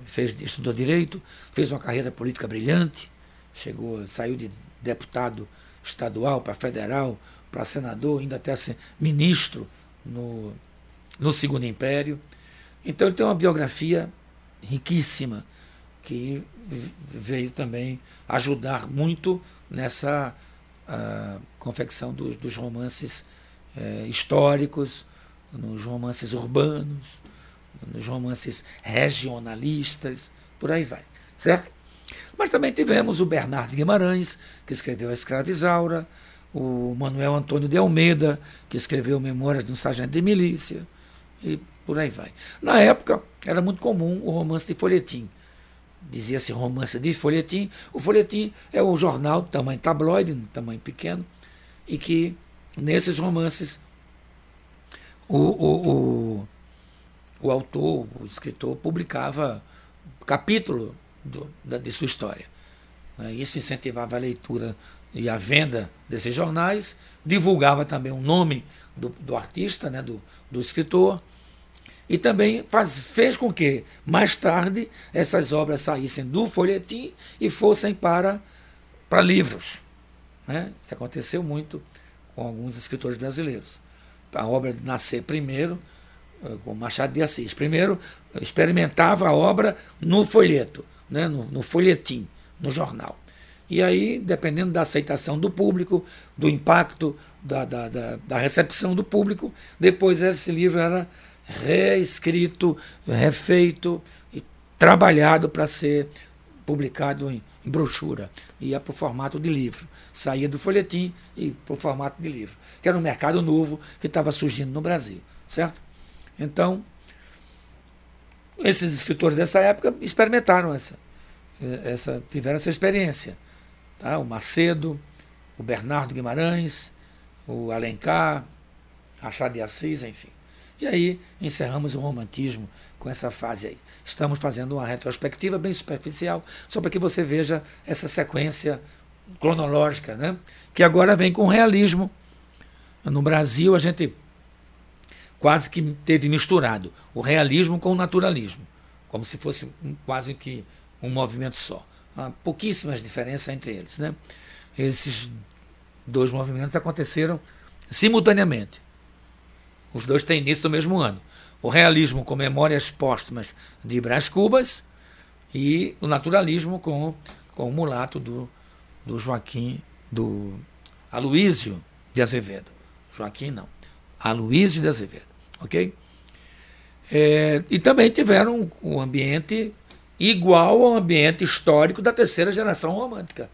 fez, estudou direito, fez uma carreira política brilhante, chegou, saiu de deputado estadual para federal, para senador, ainda até ministro no, no Segundo Império. Então ele tem uma biografia riquíssima que veio também ajudar muito nessa uh, confecção dos, dos romances uh, históricos, nos romances urbanos, nos romances regionalistas, por aí vai, certo? Mas também tivemos o Bernardo Guimarães, que escreveu A Escravizaura, o Manuel Antônio de Almeida, que escreveu Memórias de um Sargento de Milícia, e por aí vai. Na época, era muito comum o romance de folhetim. Dizia-se romance de folhetim. O folhetim é o jornal tamanho tabloide, tamanho pequeno, e que nesses romances o, o, o, o autor, o escritor, publicava capítulo do, da, de sua história. Né? Isso incentivava a leitura e a venda desses jornais, divulgava também o nome do, do artista, né? do, do escritor, e também faz, fez com que, mais tarde, essas obras saíssem do folhetim e fossem para, para livros. Né? Isso aconteceu muito com alguns escritores brasileiros. A obra nascer primeiro, eh, com Machado de Assis. Primeiro, experimentava a obra no folheto né, no, no folhetim, no jornal. E aí, dependendo da aceitação do público, do impacto, da, da, da, da recepção do público, depois esse livro era reescrito, refeito e trabalhado para ser publicado em brochura. Ia para o formato de livro. Saía do folhetim e para o formato de livro. Que era um mercado novo que estava surgindo no Brasil. Certo? Então, esses escritores dessa época experimentaram essa, essa tiveram essa experiência. Tá? O Macedo, o Bernardo Guimarães, o Alencar, Machado de Assis, enfim. E aí encerramos o romantismo com essa fase aí. Estamos fazendo uma retrospectiva bem superficial, só para que você veja essa sequência cronológica, né? que agora vem com o realismo. No Brasil, a gente quase que teve misturado o realismo com o naturalismo, como se fosse quase que um movimento só. Há pouquíssimas diferenças entre eles. Né? Esses dois movimentos aconteceram simultaneamente. Os dois têm início no mesmo ano. O realismo com Memórias Póstumas de Brás Cubas e o naturalismo com, com o mulato do, do Joaquim, do Aloísio de Azevedo. Joaquim não. Aloísio de Azevedo ok? É, e também tiveram um ambiente igual ao ambiente histórico da terceira geração romântica.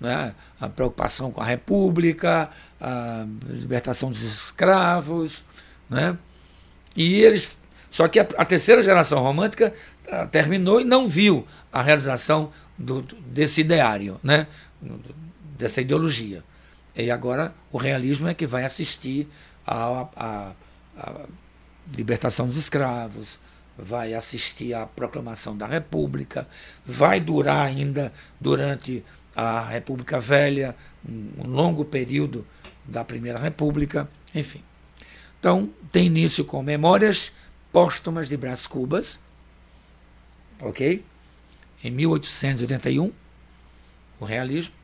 Né? A preocupação com a república, a libertação dos escravos. Né? E eles. Só que a, a terceira geração romântica a, ah, terminou e não viu a realização do, desse ideário, né? dessa ideologia. E agora o realismo é que vai assistir a, a, a libertação dos escravos, vai assistir à proclamação da República, vai durar ainda durante a República Velha um, longo período da Primeira República, enfim. Então, tem início com Memórias Póstumas de Brás Cubas, ok? Em 1881, o realismo.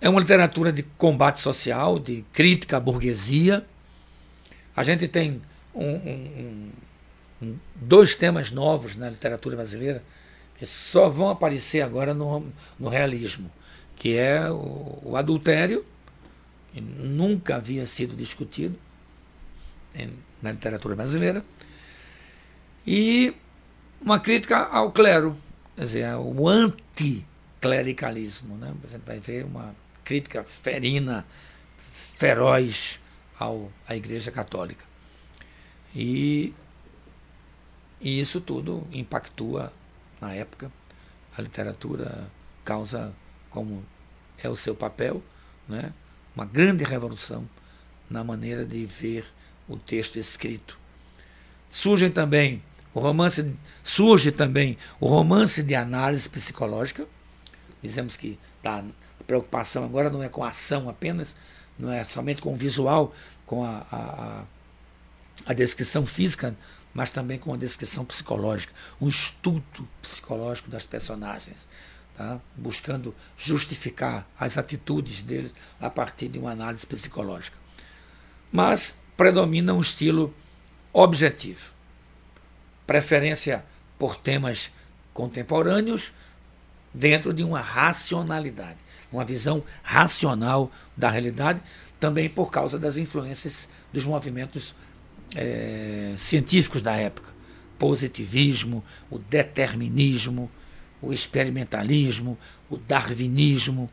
É uma literatura de combate social, de crítica à burguesia. A gente tem um, um, um, dois temas novos na literatura brasileira que só vão aparecer agora no, no realismo, que é o, o adultério, nunca havia sido discutido em, na literatura brasileira, e uma crítica ao clero, quer dizer, o anticlericalismo. Né? Gente vai ver uma crítica ferina, feroz ao, à Igreja Católica. E, e isso tudo impactua na época. A literatura causa, como é o seu papel, né, uma grande revolução na maneira de ver o texto escrito. Surgem também o romance surge também o romance de análise psicológica. Dizemos que a preocupação agora não é com a ação apenas, não é somente com o visual, com a, a, a descrição física, mas também com a descrição psicológica, um estudo psicológico das personagens, tá? buscando justificar as atitudes deles a partir de uma análise psicológica. Mas predomina um estilo objetivo, preferência por temas contemporâneos dentro de uma racionalidade, uma visão racional da realidade, também por causa das influências dos movimentos é, científicos da época. Positivismo, o determinismo, o experimentalismo, o darwinismo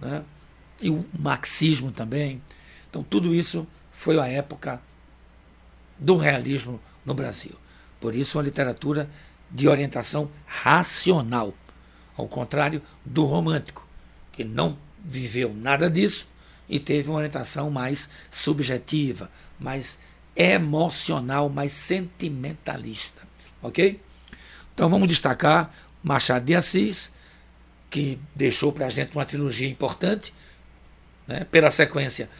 né? e o marxismo também. Então, tudo isso foi a época do realismo no Brasil. Por isso, uma literatura de orientação racional, ao contrário do romântico, que não viveu nada disso e teve uma orientação mais subjetiva, mais emocional, mais sentimentalista. Ok? Então vamos destacar Machado de Assis, que deixou para a gente uma trilogia importante, né? pela sequência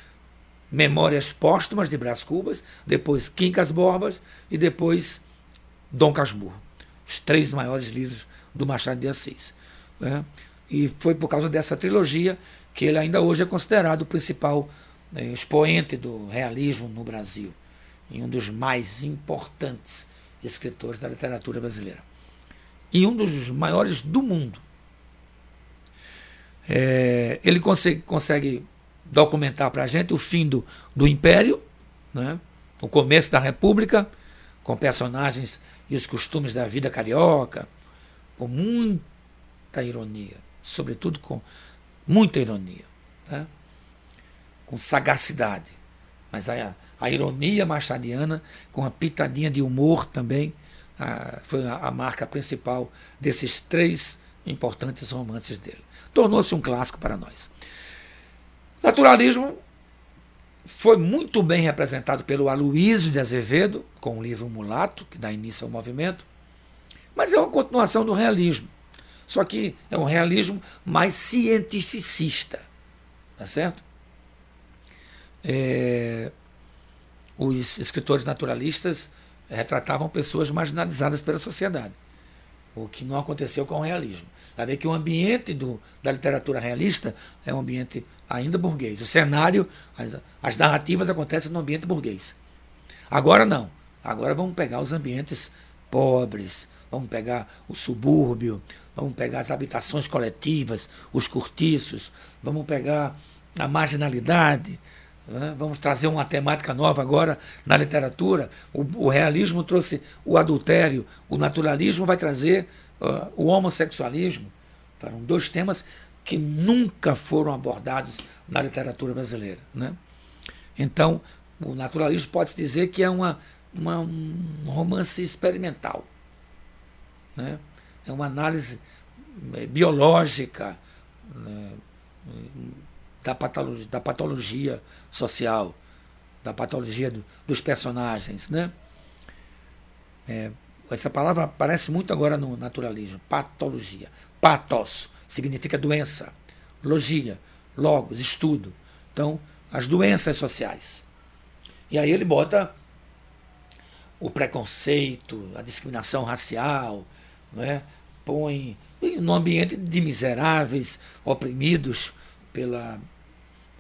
Memórias Póstumas de Brás Cubas, depois Quincas Borbas e depois Dom Casmurro. Os três maiores livros do Machado de Assis. Né? E foi por causa dessa trilogia que ele ainda hoje é considerado o principal né, expoente do realismo no Brasil e um dos mais importantes escritores da literatura brasileira. E um dos maiores do mundo. É, ele consegue, consegue documentar para a gente o fim do, do Império, né? o começo da República, com personagens e os costumes da vida carioca, com muita ironia, sobretudo com muita ironia, né? com sagacidade. Mas a, a ironia machadiana, com a pitadinha de humor também, a, foi a, a marca principal desses três importantes romances dele. Tornou-se um clássico para nós. Naturalismo foi muito bem representado pelo Aloysio de Azevedo, com o livro Mulato, que dá início ao movimento, mas é uma continuação do realismo. Só que é um realismo mais cientificista. Tá certo? É, os escritores naturalistas retratavam pessoas marginalizadas pela sociedade, o que não aconteceu com o realismo. Sabe que o ambiente do, da literatura realista é um ambiente ainda burguês. O cenário, as, as narrativas acontecem no ambiente burguês. Agora não. Agora vamos pegar os ambientes pobres, vamos pegar o subúrbio, vamos pegar as habitações coletivas, os cortiços, vamos pegar a marginalidade? Vamos trazer uma temática nova agora na literatura. O, o, realismo trouxe o adultério, o naturalismo vai trazer uh, o homossexualismo. Foram dois temas que nunca foram abordados na literatura brasileira. Né? Então, o naturalismo pode-se dizer que é uma, uma, um romance experimental. Né? É uma análise eh, biológica. Né? Da patologia, da patologia social, da patologia do, dos personagens. Né? É, essa palavra aparece muito agora no naturalismo, patologia. Patos significa doença, logia, logos, estudo. Então, as doenças sociais. E aí ele bota o preconceito, a discriminação racial, né? põe no ambiente de miseráveis, oprimidos pela,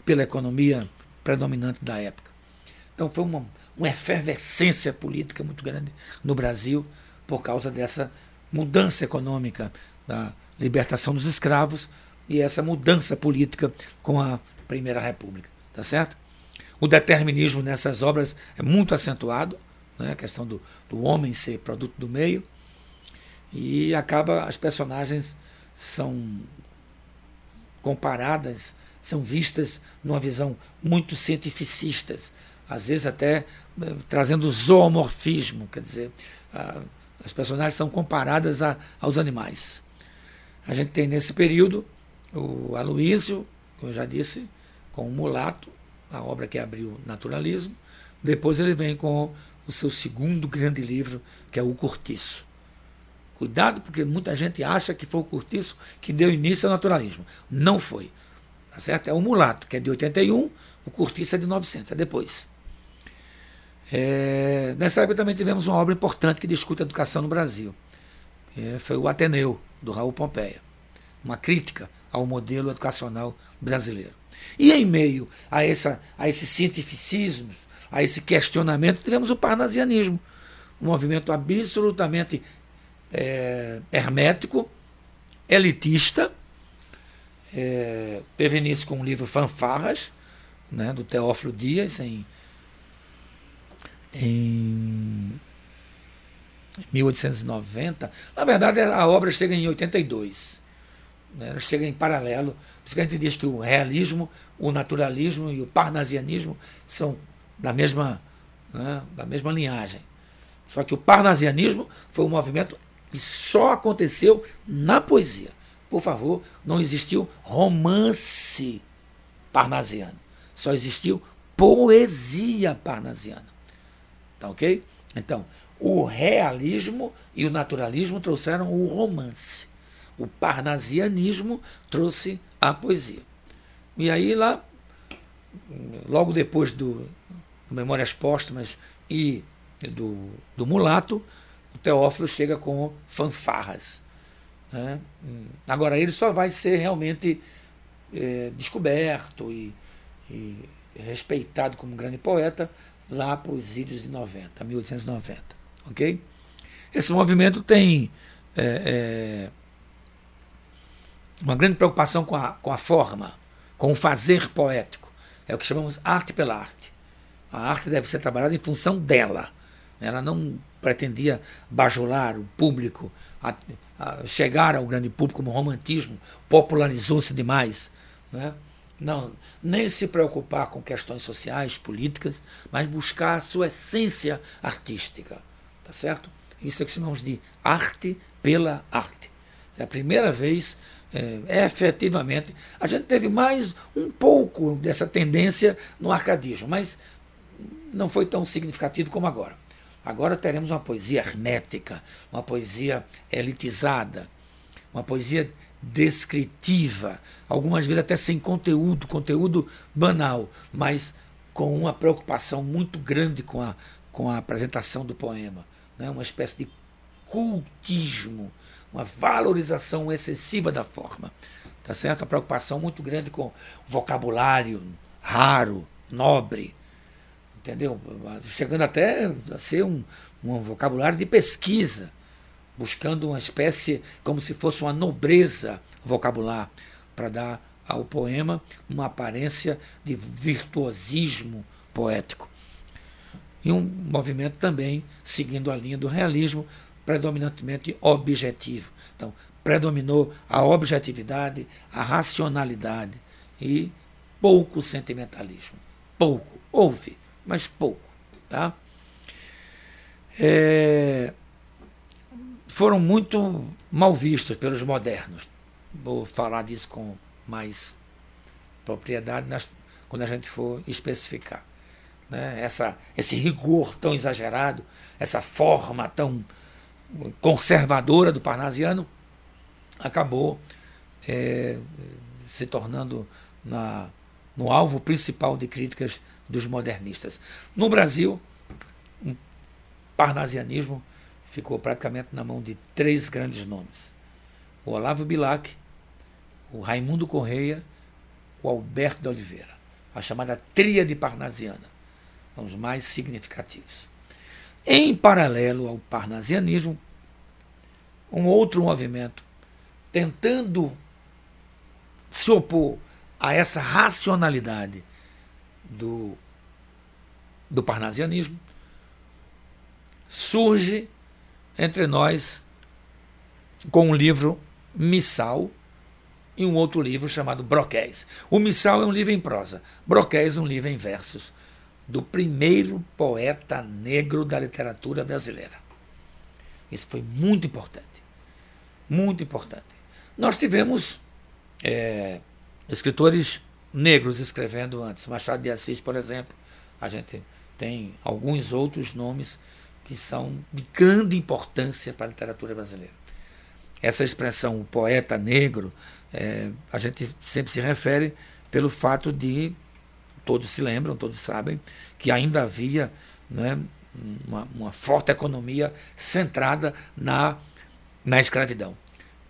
pela economia predominante da época. Então foi uma, uma efervescência política muito grande no Brasil por causa dessa mudança econômica da libertação dos escravos e essa mudança política com a Primeira República, tá certo? O determinismo nessas obras é muito acentuado, né? a questão do, do homem ser produto do meio, e acaba as personagens são comparadas, são vistas numa visão muito cientificista, às vezes até eh, trazendo zoomorfismo, quer dizer, as personagens são comparadas a, aos animais. A gente tem nesse período o Aloísio, como eu já disse, com o Mulato, a obra que abriu o naturalismo. Depois ele vem com o seu segundo grande livro, que é O Cortiço. Cuidado, porque muita gente acha que foi o Cortiço que deu início ao naturalismo. Não foi. Tá certo? É o Mulato, que é de 81, o Cortiço é de 900, é depois. É, nessa época também tivemos uma obra importante que discute a educação no Brasil. É, foi o Ateneu, do Raul Pompeia. Uma crítica ao modelo educacional brasileiro. E em meio a, essa, a esse cientificismo, a esse questionamento, tivemos o parnasianismo, um movimento absolutamente é, hermético, elitista. É, teve início com o livro Fanfarras, né, do Teófilo Dias, em em 1890. Na verdade, a obra chega em 82. Né? Ela chega em paralelo. Por isso que a gente diz que o realismo, o naturalismo e o parnasianismo são da mesma, né, da mesma linhagem. Só que o parnasianismo foi um movimento que só aconteceu na poesia. Por favor, não existiu romance parnasiano. Só existiu poesia parnasiana. Tá ok? Então, o realismo e o naturalismo trouxeram o romance. O parnasianismo trouxe a poesia. E aí lá, logo depois do, do Memórias Póstumas e do, do Mulato, Teófilo chega com fanfarras. Né? Agora, ele só vai ser realmente é, descoberto e, e respeitado como grande poeta lá para os idos de 90, 1890. Ok? Esse movimento tem é, é, uma grande preocupação com a, com a forma, com o fazer poético. É o que chamamos arte pela arte. A arte deve ser trabalhada em função dela. Ela não pretendia bajular o público, a, a chegar ao grande público como romantismo, popularizou-se demais. Né? Não, nem se preocupar com questões sociais, políticas, mas buscar a sua essência artística. Tá certo? Isso é que chamamos de arte pela arte. É a primeira vez, é, efetivamente, a gente teve mais um pouco dessa tendência no arcadismo, mas não foi tão significativo como agora. Agora teremos uma poesia hermética, uma poesia elitizada, uma poesia descritiva, algumas vezes até sem conteúdo, conteúdo banal, mas com uma preocupação muito grande com a, com a apresentação do poema. Né? Uma espécie de cultismo, uma valorização excessiva da forma. Tá certo? Uma preocupação muito grande com vocabulário raro, nobre, entendeu? Chegando até a ser um, um vocabulário de pesquisa buscando uma espécie, como se fosse uma nobreza vocabular, para dar ao poema uma aparência de virtuosismo poético. E um movimento também seguindo a linha do realismo, predominantemente objetivo. Então, predominou a objetividade, a racionalidade e pouco sentimentalismo. Pouco. Houve, mas pouco. Tá? É, foram muito mal vistos pelos modernos. Vou falar disso com mais propriedade nas, quando a gente for especificar. Né? Essa, esse rigor tão exagerado, essa forma tão conservadora do parnasiano, acabou é, se tornando na, no alvo principal de críticas dos modernistas. No Brasil, o parnasianismo ficou praticamente na mão de três grandes nomes: o Olavo Bilac, o Raimundo Correia, o Alberto de Oliveira, a chamada tríade parnasiana, os mais significativos. Em paralelo ao parnasianismo, um outro movimento tentando se opor a essa racionalidade do, do parnasianismo, surge entre nós com um livro missal e um outro livro chamado Broquéis. O missal é um livro em prosa, Broquéis é um livro em versos, do primeiro poeta negro da literatura brasileira. Isso foi muito importante. Muito importante. Nós tivemos é, escritores negros escrevendo antes. Machado de Assis, por exemplo. A gente tem alguns outros nomes que são de grande importância para a literatura brasileira. Essa expressão, o poeta negro, é, a gente sempre se refere pelo fato de, todos se lembram, todos sabem, que ainda havia né, uma, uma forte economia centrada na, na escravidão.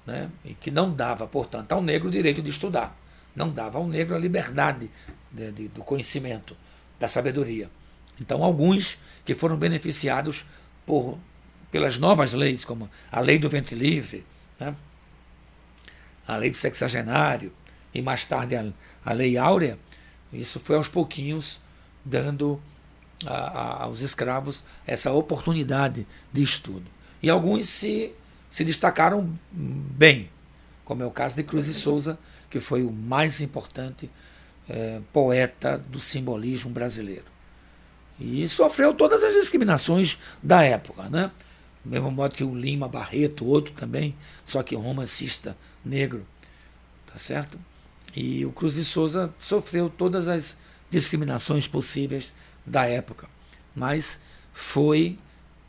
Né, e que não dava, portanto, ao negro o direito de estudar não dava ao negro a liberdade de, de, do conhecimento, da sabedoria. Então, alguns que foram beneficiados por, pelas novas leis, como a lei do ventre livre, né? a lei do sexagenário e mais tarde a, a lei áurea, isso foi aos pouquinhos dando a, a, aos escravos essa oportunidade de estudo. E alguns se, se destacaram bem, como é o caso de Cruz e Souza, que foi o mais importante é, poeta do simbolismo brasileiro. E sofreu todas as discriminações da época, né? Do mesmo modo que o Lima Barreto, outro também, só que romancista negro, tá certo? E o Cruz de Souza sofreu todas as discriminações possíveis da época, mas foi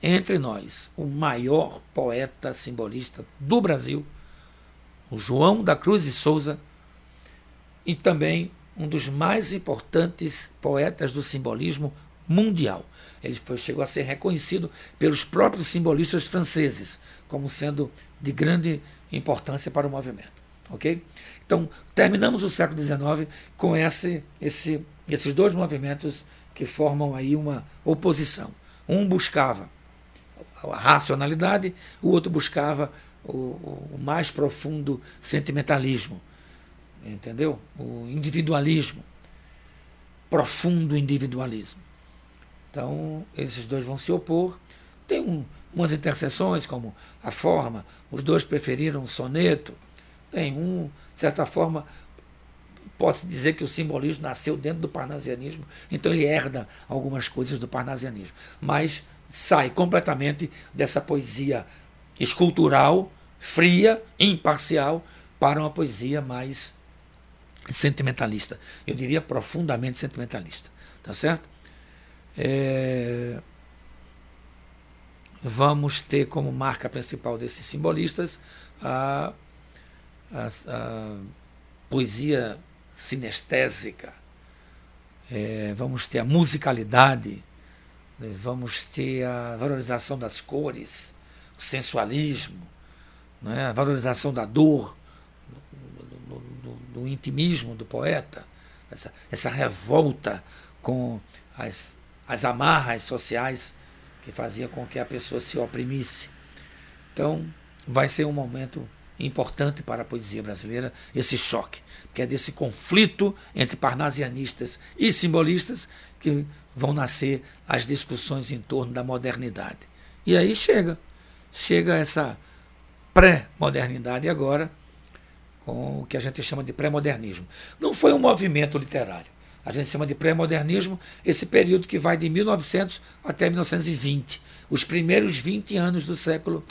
entre nós o maior poeta simbolista do Brasil, o João da Cruz de Souza, e também um dos mais importantes poetas do simbolismo mundial. Ele foi, chegou a ser reconhecido pelos próprios simbolistas franceses como sendo de grande importância para o movimento. Ok? Então, terminamos o século XIX com esse, esse, esses dois movimentos que formam aí uma oposição. Um buscava a racionalidade, o outro buscava o, o mais profundo sentimentalismo entendeu? O individualismo, profundo individualismo. Então, esses dois vão se opor. Tem um, umas interseções, como a forma, os dois preferiram o soneto. Tem um, de certa forma, posso dizer que o simbolismo nasceu dentro do parnasianismo, então ele herda algumas coisas do parnasianismo, mas sai completamente dessa poesia escultural, fria, imparcial, para uma poesia mais sentimentalista. Eu diria profundamente sentimentalista. Tá certo? É... Vamos ter como marca principal desses simbolistas a, a, a poesia sinestésica, é, vamos ter a musicalidade, né? vamos ter a valorização das cores, o sensualismo, né? a valorização da dor, do intimismo do poeta, essa, essa revolta com as, as amarras sociais que fazia com que a pessoa se oprimisse. Então, vai ser um momento importante para a poesia brasileira esse choque, que é desse conflito entre parnasianistas e simbolistas que vão nascer as discussões em torno da modernidade. E aí chega, chega essa pré-modernidade agora, com o que a gente chama de pré-modernismo. Não foi um movimento literário. A gente chama de pré-modernismo esse período que vai de 1900 até 1920, os primeiros 20 anos do século,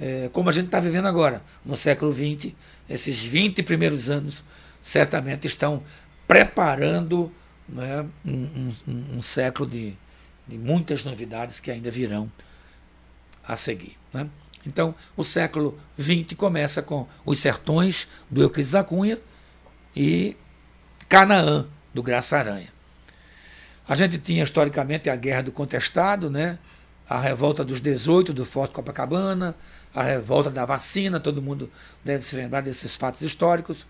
é, como a gente está vivendo agora, no século XX, esses 20 primeiros anos certamente estão preparando né, um, um, um, século de, de muitas novidades que ainda virão a seguir. Né? Então, o século XX começa com os sertões do Euclides da Cunha e Canaã, do Graça Aranha. A gente tinha historicamente a Guerra do Contestado, né? a revolta dos 18 do Forte Copacabana, a revolta da vacina, todo mundo deve se lembrar desses fatos históricos.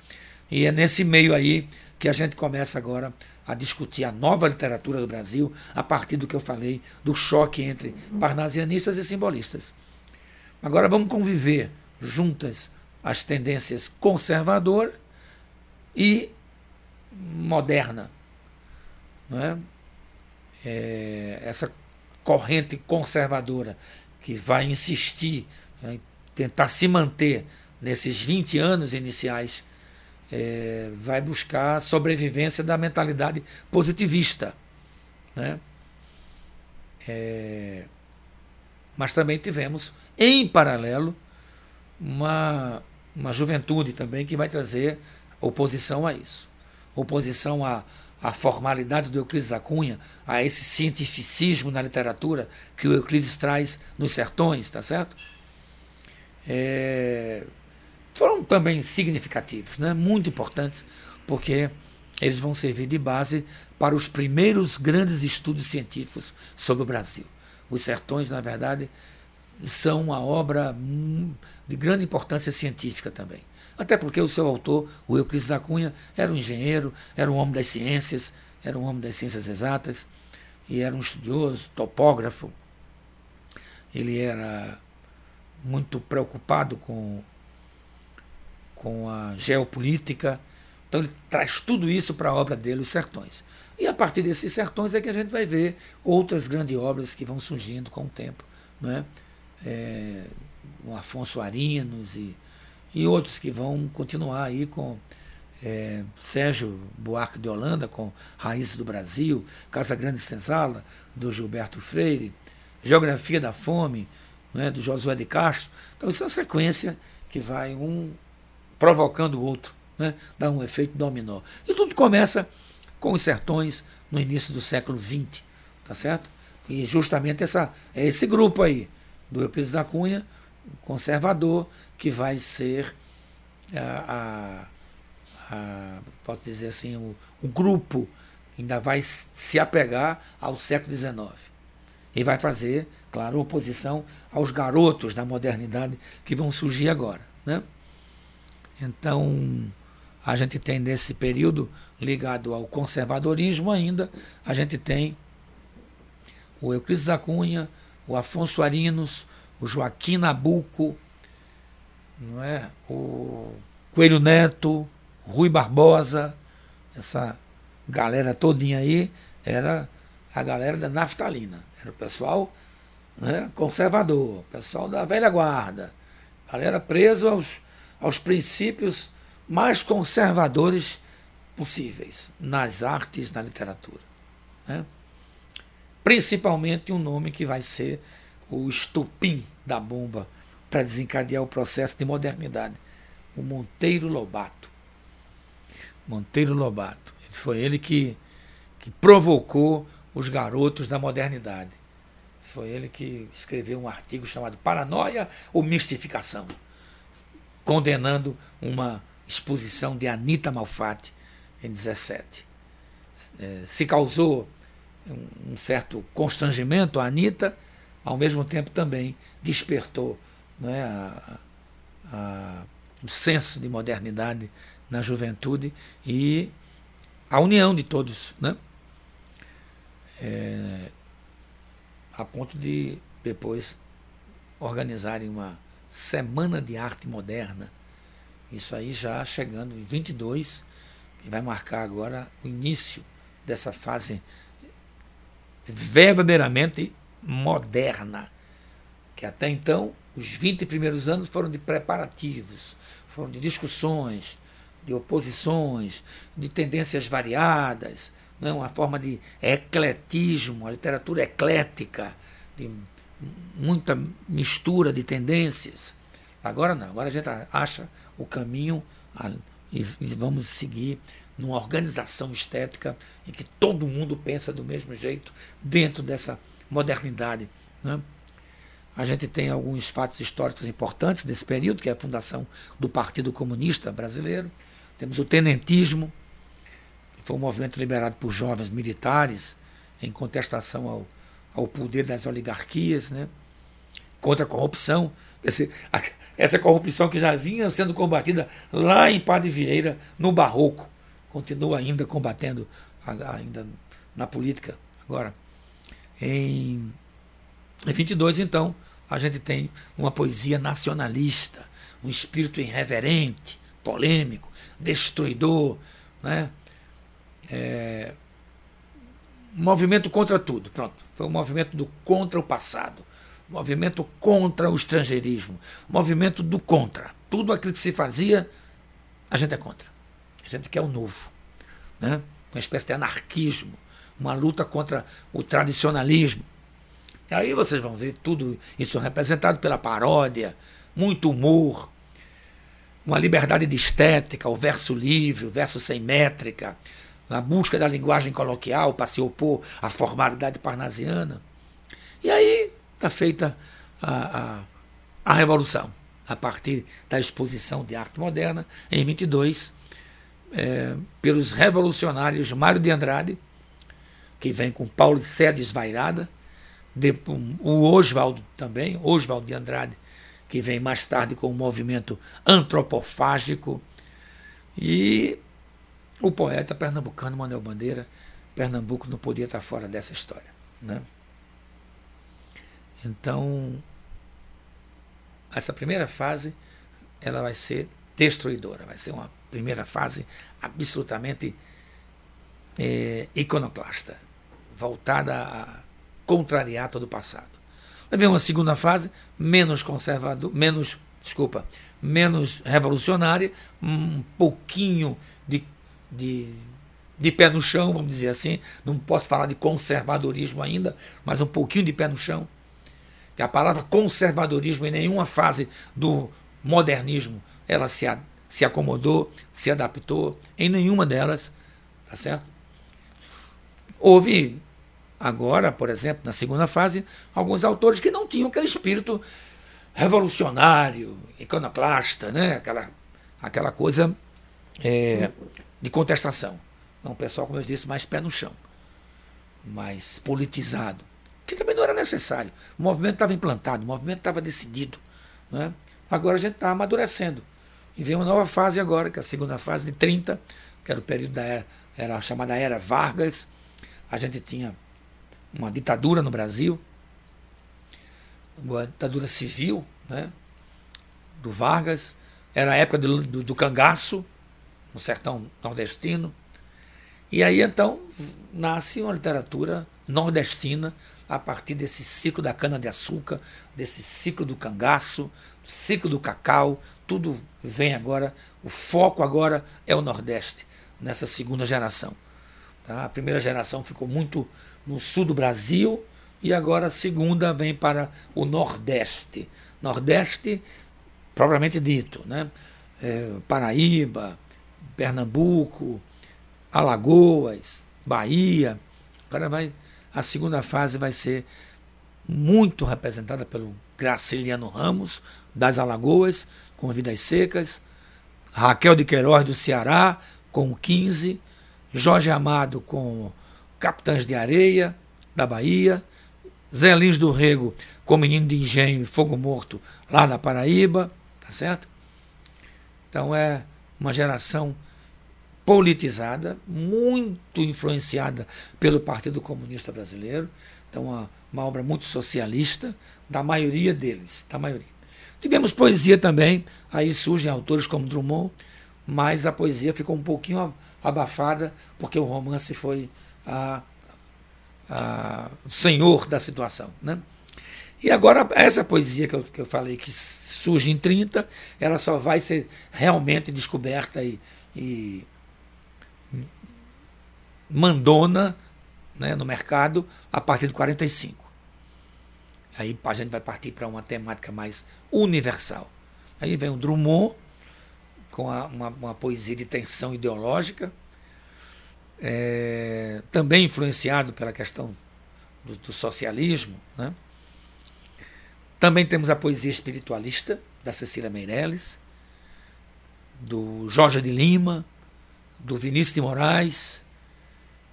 E é nesse meio aí que a gente começa agora a discutir a nova literatura do Brasil, a partir do que eu falei, do choque entre parnasianistas e simbolistas. Agora vamos conviver juntas as tendências conservadora e moderna. Não é? Essa corrente conservadora que vai insistir em tentar se manter nesses 20 anos iniciais, é, vai buscar sobrevivência da mentalidade positivista. Né? É, mas também tivemos, em paralelo, uma, uma juventude também que vai trazer oposição a isso. Oposição à, à formalidade do Euclides da Cunha, a esse cientificismo na literatura que o Euclides traz nos sertões, tá certo? É, foram também significativos, né? muito importantes, porque eles vão servir de base para os primeiros grandes estudos científicos sobre o Brasil. Os sertões, na verdade, são uma obra de grande importância científica também. Até porque o seu autor, o Euclides da Cunha, era um engenheiro, era um homem das ciências, era um homem das ciências exatas, e era um estudioso, topógrafo. Ele era muito preocupado com, com a geopolítica. Então ele traz tudo isso para a obra dele, Os Sertões. E a partir desses sertões é que a gente vai ver outras grandes obras que vão surgindo com o tempo. Não é? É, o Afonso Arinos e, e outros que vão continuar aí com é, Sérgio Buarque de Holanda, com Raízes do Brasil, Casa Grande Senzala, do Gilberto Freire, Geografia da Fome, né, do Josué de Castro. Então, isso é uma sequência que vai um provocando o outro, né, dá um efeito dominó. E tudo começa com os sertões no início do século XX, tá certo? E justamente essa, é esse grupo aí, do Euclides da Cunha, conservador, que vai ser a, a, a posso dizer assim, o, o grupo ainda vai se apegar ao século XIX. E vai fazer, claro, oposição aos garotos da modernidade que vão surgir agora. Né? Então, a gente tem nesse período ligado ao conservadorismo ainda, a gente tem o Euclides da Cunha, o Afonso Arinos, o Joaquim Nabuco, não é? o Coelho Neto, Rui Barbosa, essa galera todinha aí era a galera da naftalina. Era o pessoal né, conservador, pessoal da velha guarda, galera preso aos, aos princípios mais conservadores possíveis nas artes, na literatura. Né? Principalmente um nome que vai ser o estupim da bomba para desencadear o processo de modernidade, o Monteiro Lobato. Monteiro Lobato. Foi ele que, que provocou os garotos da modernidade. Foi ele que escreveu um artigo chamado Paranoia ou Mistificação, condenando uma exposição de Anita Malfatti em 17. É, se causou um, certo constrangimento a Anitta, ao mesmo tempo também despertou né, a, a, o senso de modernidade na juventude e a união de todos. Né? É, a ponto de depois organizarem uma semana de arte moderna isso aí já chegando em 22, que vai marcar agora o início dessa fase verdadeiramente moderna. Que até então, os 20 primeiros anos foram de preparativos, foram de discussões, de oposições, de tendências variadas, não é? uma forma de ecletismo, a literatura eclética, de muita mistura de tendências. Agora não, agora a gente acha o caminho e, vamos seguir numa organização estética em que todo mundo pensa do mesmo jeito dentro dessa modernidade. Né? A gente tem alguns fatos históricos importantes desse período, que é a fundação do Partido Comunista Brasileiro. Temos o tenentismo, que foi um movimento liberado por jovens militares em contestação ao, ao poder das oligarquias, né? contra a corrupção. Esse, essa corrupção que já vinha sendo combatida lá em Padre Vieira, no Barroco, continua ainda combatendo ainda na política agora. Em, em 22, então, a gente tem uma poesia nacionalista, um espírito irreverente, polêmico, destruidor, né? É, movimento contra tudo, pronto. Foi um movimento do contra o passado, movimento contra o estrangeirismo, movimento do contra. Tudo aquilo que se fazia, a gente é contra. A gente quer o novo, né? Uma espécie de anarquismo, uma luta contra o tradicionalismo. Aí vocês vão ver tudo isso representado pela paródia, muito humor, uma liberdade de estética, o verso livre, o verso sem métrica, na busca da linguagem coloquial para se opor à formalidade parnasiana. E aí está feita a, a, a, revolução, a partir da exposição de arte moderna, em 22, é, pelos revolucionários Mário de Andrade, que vem com Paulo de Sé desvairada, de, um, o Oswald também, Oswald de Andrade, que vem mais tarde com o movimento antropofágico, e o poeta pernambucano Manuel Bandeira, Pernambuco não podia estar fora dessa história. Né? Então, essa primeira fase ela vai ser destruidora, vai ser uma primeira fase absolutamente é, iconoclasta, voltada a contrariar todo o passado. Vai vir uma segunda fase, menos conservador, menos, desculpa, menos revolucionária, um pouquinho de de, de pé no chão, vamos dizer assim. Não posso falar de conservadorismo ainda, mas um pouquinho de pé no chão. Que a palavra conservadorismo em nenhuma fase do modernismo ela se, se acomodou, se adaptou, em nenhuma delas, tá certo? Houve agora, por exemplo, na segunda fase, alguns autores que não tinham aquele espírito revolucionário, iconoclasta, né? aquela, aquela coisa é, de contestação. Um pessoal, como eu disse, mais pé no chão, mais politizado, que também não era necessário. O movimento estava implantado, o movimento estava decidido. Né? Agora a gente está amadurecendo. E vem uma nova fase agora, que é a segunda fase de 30, que era o período da era, era a chamada Era Vargas. A gente tinha uma ditadura no Brasil, uma ditadura civil, né? do Vargas. Era a época do, do, do cangaço, no sertão nordestino. E aí então nasce uma literatura nordestina a partir desse ciclo da cana-de-açúcar, desse ciclo do cangaço, ciclo do cacau, tudo vem agora, o foco agora é o Nordeste, nessa segunda geração. Tá? A primeira geração ficou muito no sul do Brasil e agora a segunda vem para o Nordeste. Nordeste, propriamente dito, né? É, Paraíba, Pernambuco, Alagoas, Bahia. Agora vai a segunda fase vai ser muito representada pelo Graciliano Ramos das Alagoas com Vidas Secas, Raquel de Queiroz do Ceará com o 15, Jorge Amado com Capitães de Areia da Bahia, Zé Lins do Rego com Menino de Engenho e Fogo Morto lá na Paraíba, tá certo? Então é uma geração politizada, muito influenciada pelo Partido Comunista Brasileiro. Então, uma, uma obra muito socialista, da maioria deles, da maioria. Tivemos poesia também, aí surgem autores como Drummond, mas a poesia ficou um pouquinho abafada, porque o romance foi a, a senhor da situação. Né? E agora, essa poesia que eu, que eu falei que surge em 30, ela só vai ser realmente descoberta e, e mandona né, no mercado a partir de 45. Aí a gente vai partir para uma temática mais universal. Aí vem o Drummond, com a, uma, uma, poesia de tensão ideológica, é, também influenciado pela questão do, do socialismo. Né? Também temos a poesia espiritualista, da Cecília Meirelles, do Jorge de Lima, do Vinícius de Moraes,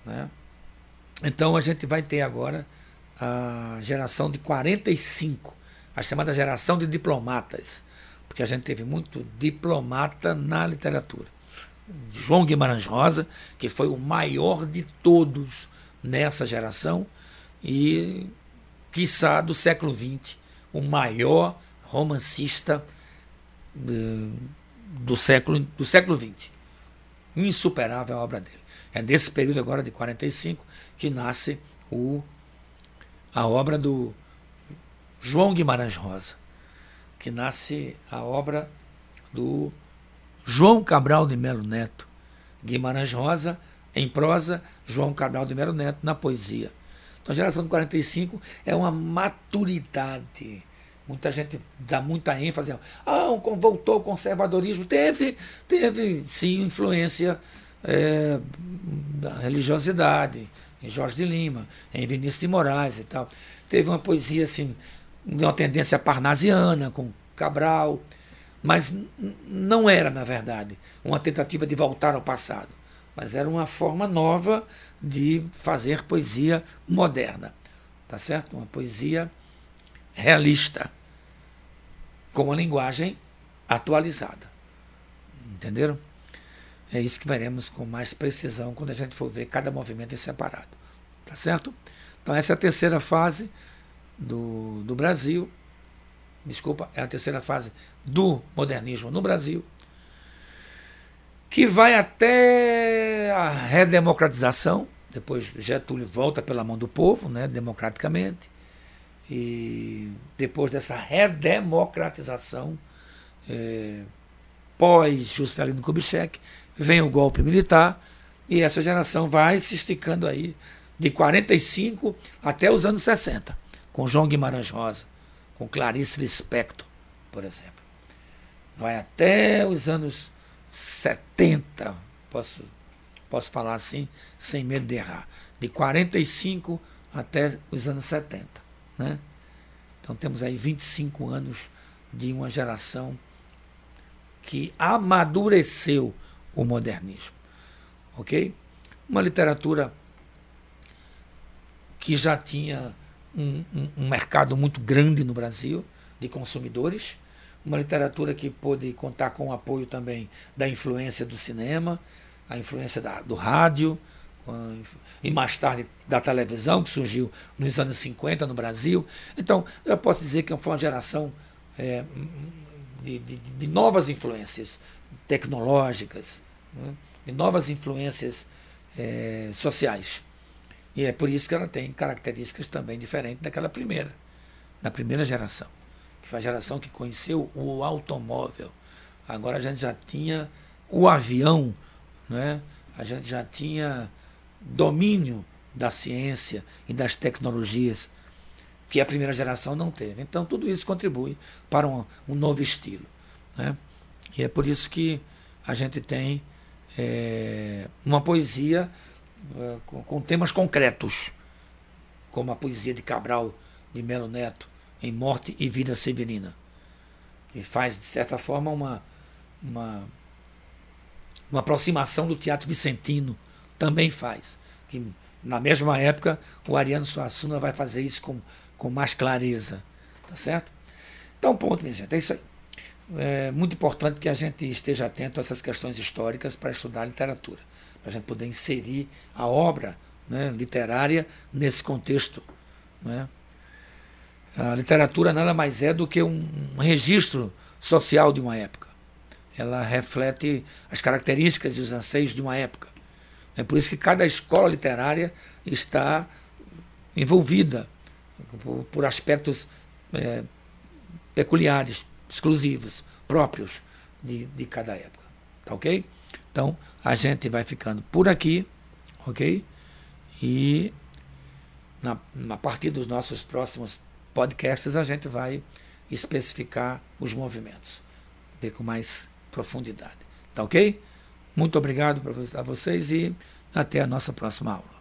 Né? Então a gente vai ter agora a geração de 45, a chamada geração de diplomatas, porque a gente teve muito diplomata na literatura. João Guimarães Rosa, que foi o maior de todos nessa geração, e, quiçá, do século XX, o maior romancista do, do século, do século XX. Insuperável a obra dele. É nesse período agora de 45 que nasce o, a obra do João Guimarães Rosa, que nasce a obra do João Cabral de Melo Neto. Guimarães Rosa em prosa, João Cabral de Melo Neto na poesia. Então a geração de 45 é uma maturidade. Muita gente dá muita ênfase. Ah, voltou o conservadorismo. Teve, teve sim influência é, da religiosidade, em Jorge de Lima, em Vinícius de Moraes e tal. Teve uma poesia assim, de uma tendência parnasiana, com Cabral, mas não era, na verdade, uma tentativa de voltar ao passado, mas era uma forma nova de fazer poesia moderna, tá certo? Uma poesia realista, com uma linguagem atualizada. Entenderam? É isso que veremos com mais precisão quando a gente for ver cada movimento em separado. Tá certo? Então, essa é a terceira fase do, do Brasil. Desculpa, é a terceira fase do modernismo no Brasil, que vai até a redemocratização. Depois Getúlio volta pela mão do povo, né, democraticamente. E depois dessa redemocratização, é, pós Juscelino Kubitschek, vem o golpe militar e essa geração vai se esticando aí de 45 até os anos 60, com João Guimarães Rosa, com Clarice Lispector, por exemplo. Vai até os anos 70, posso, posso falar assim, sem medo de errar. De 45 até os anos 70. Né? Então temos aí 25 anos de uma geração que amadureceu o modernismo. Ok? Uma literatura que já tinha um, um, um, mercado muito grande no Brasil de consumidores, uma literatura que pôde contar com o apoio também da influência do cinema, a influência da, do rádio, e mais tarde da televisão, que surgiu nos anos 50 no Brasil. Então, eu posso dizer que foi uma geração é, de, de, de novas influências tecnológicas, né, de novas influências é, sociais. E é por isso que ela tem características também diferentes daquela primeira, da primeira geração, que foi a geração que conheceu o automóvel. Agora a gente já tinha o avião, né? a gente já tinha domínio da ciência e das tecnologias que a primeira geração não teve. Então, tudo isso contribui para um, um novo estilo. Né? E é por isso que a gente tem é, uma poesia é, com, com, temas concretos, como a poesia de Cabral de Melo Neto, em Morte e Vida Severina, que faz, de certa forma, uma, uma, uma aproximação do teatro vicentino, também faz. Que, na mesma época, o Ariano Suassuna vai fazer isso com com mais clareza. Tá certo? Então, ponto, minha gente. É isso aí. É muito importante que a gente esteja atento a essas questões históricas para estudar a literatura, para a gente poder inserir a obra né, literária nesse contexto. Né? A literatura nada mais é do que um, um registro social de uma época. Ela reflete as características e os anseios de uma época. É por isso que cada escola literária está envolvida por, por aspectos é, peculiares, exclusivos, próprios de, de cada época. Tá ok? Então, a gente vai ficando por aqui, ok? E na, a partir dos nossos próximos podcasts, a gente vai especificar os movimentos, ver com mais profundidade. Tá ok? Muito obrigado a vocês e até a nossa próxima aula.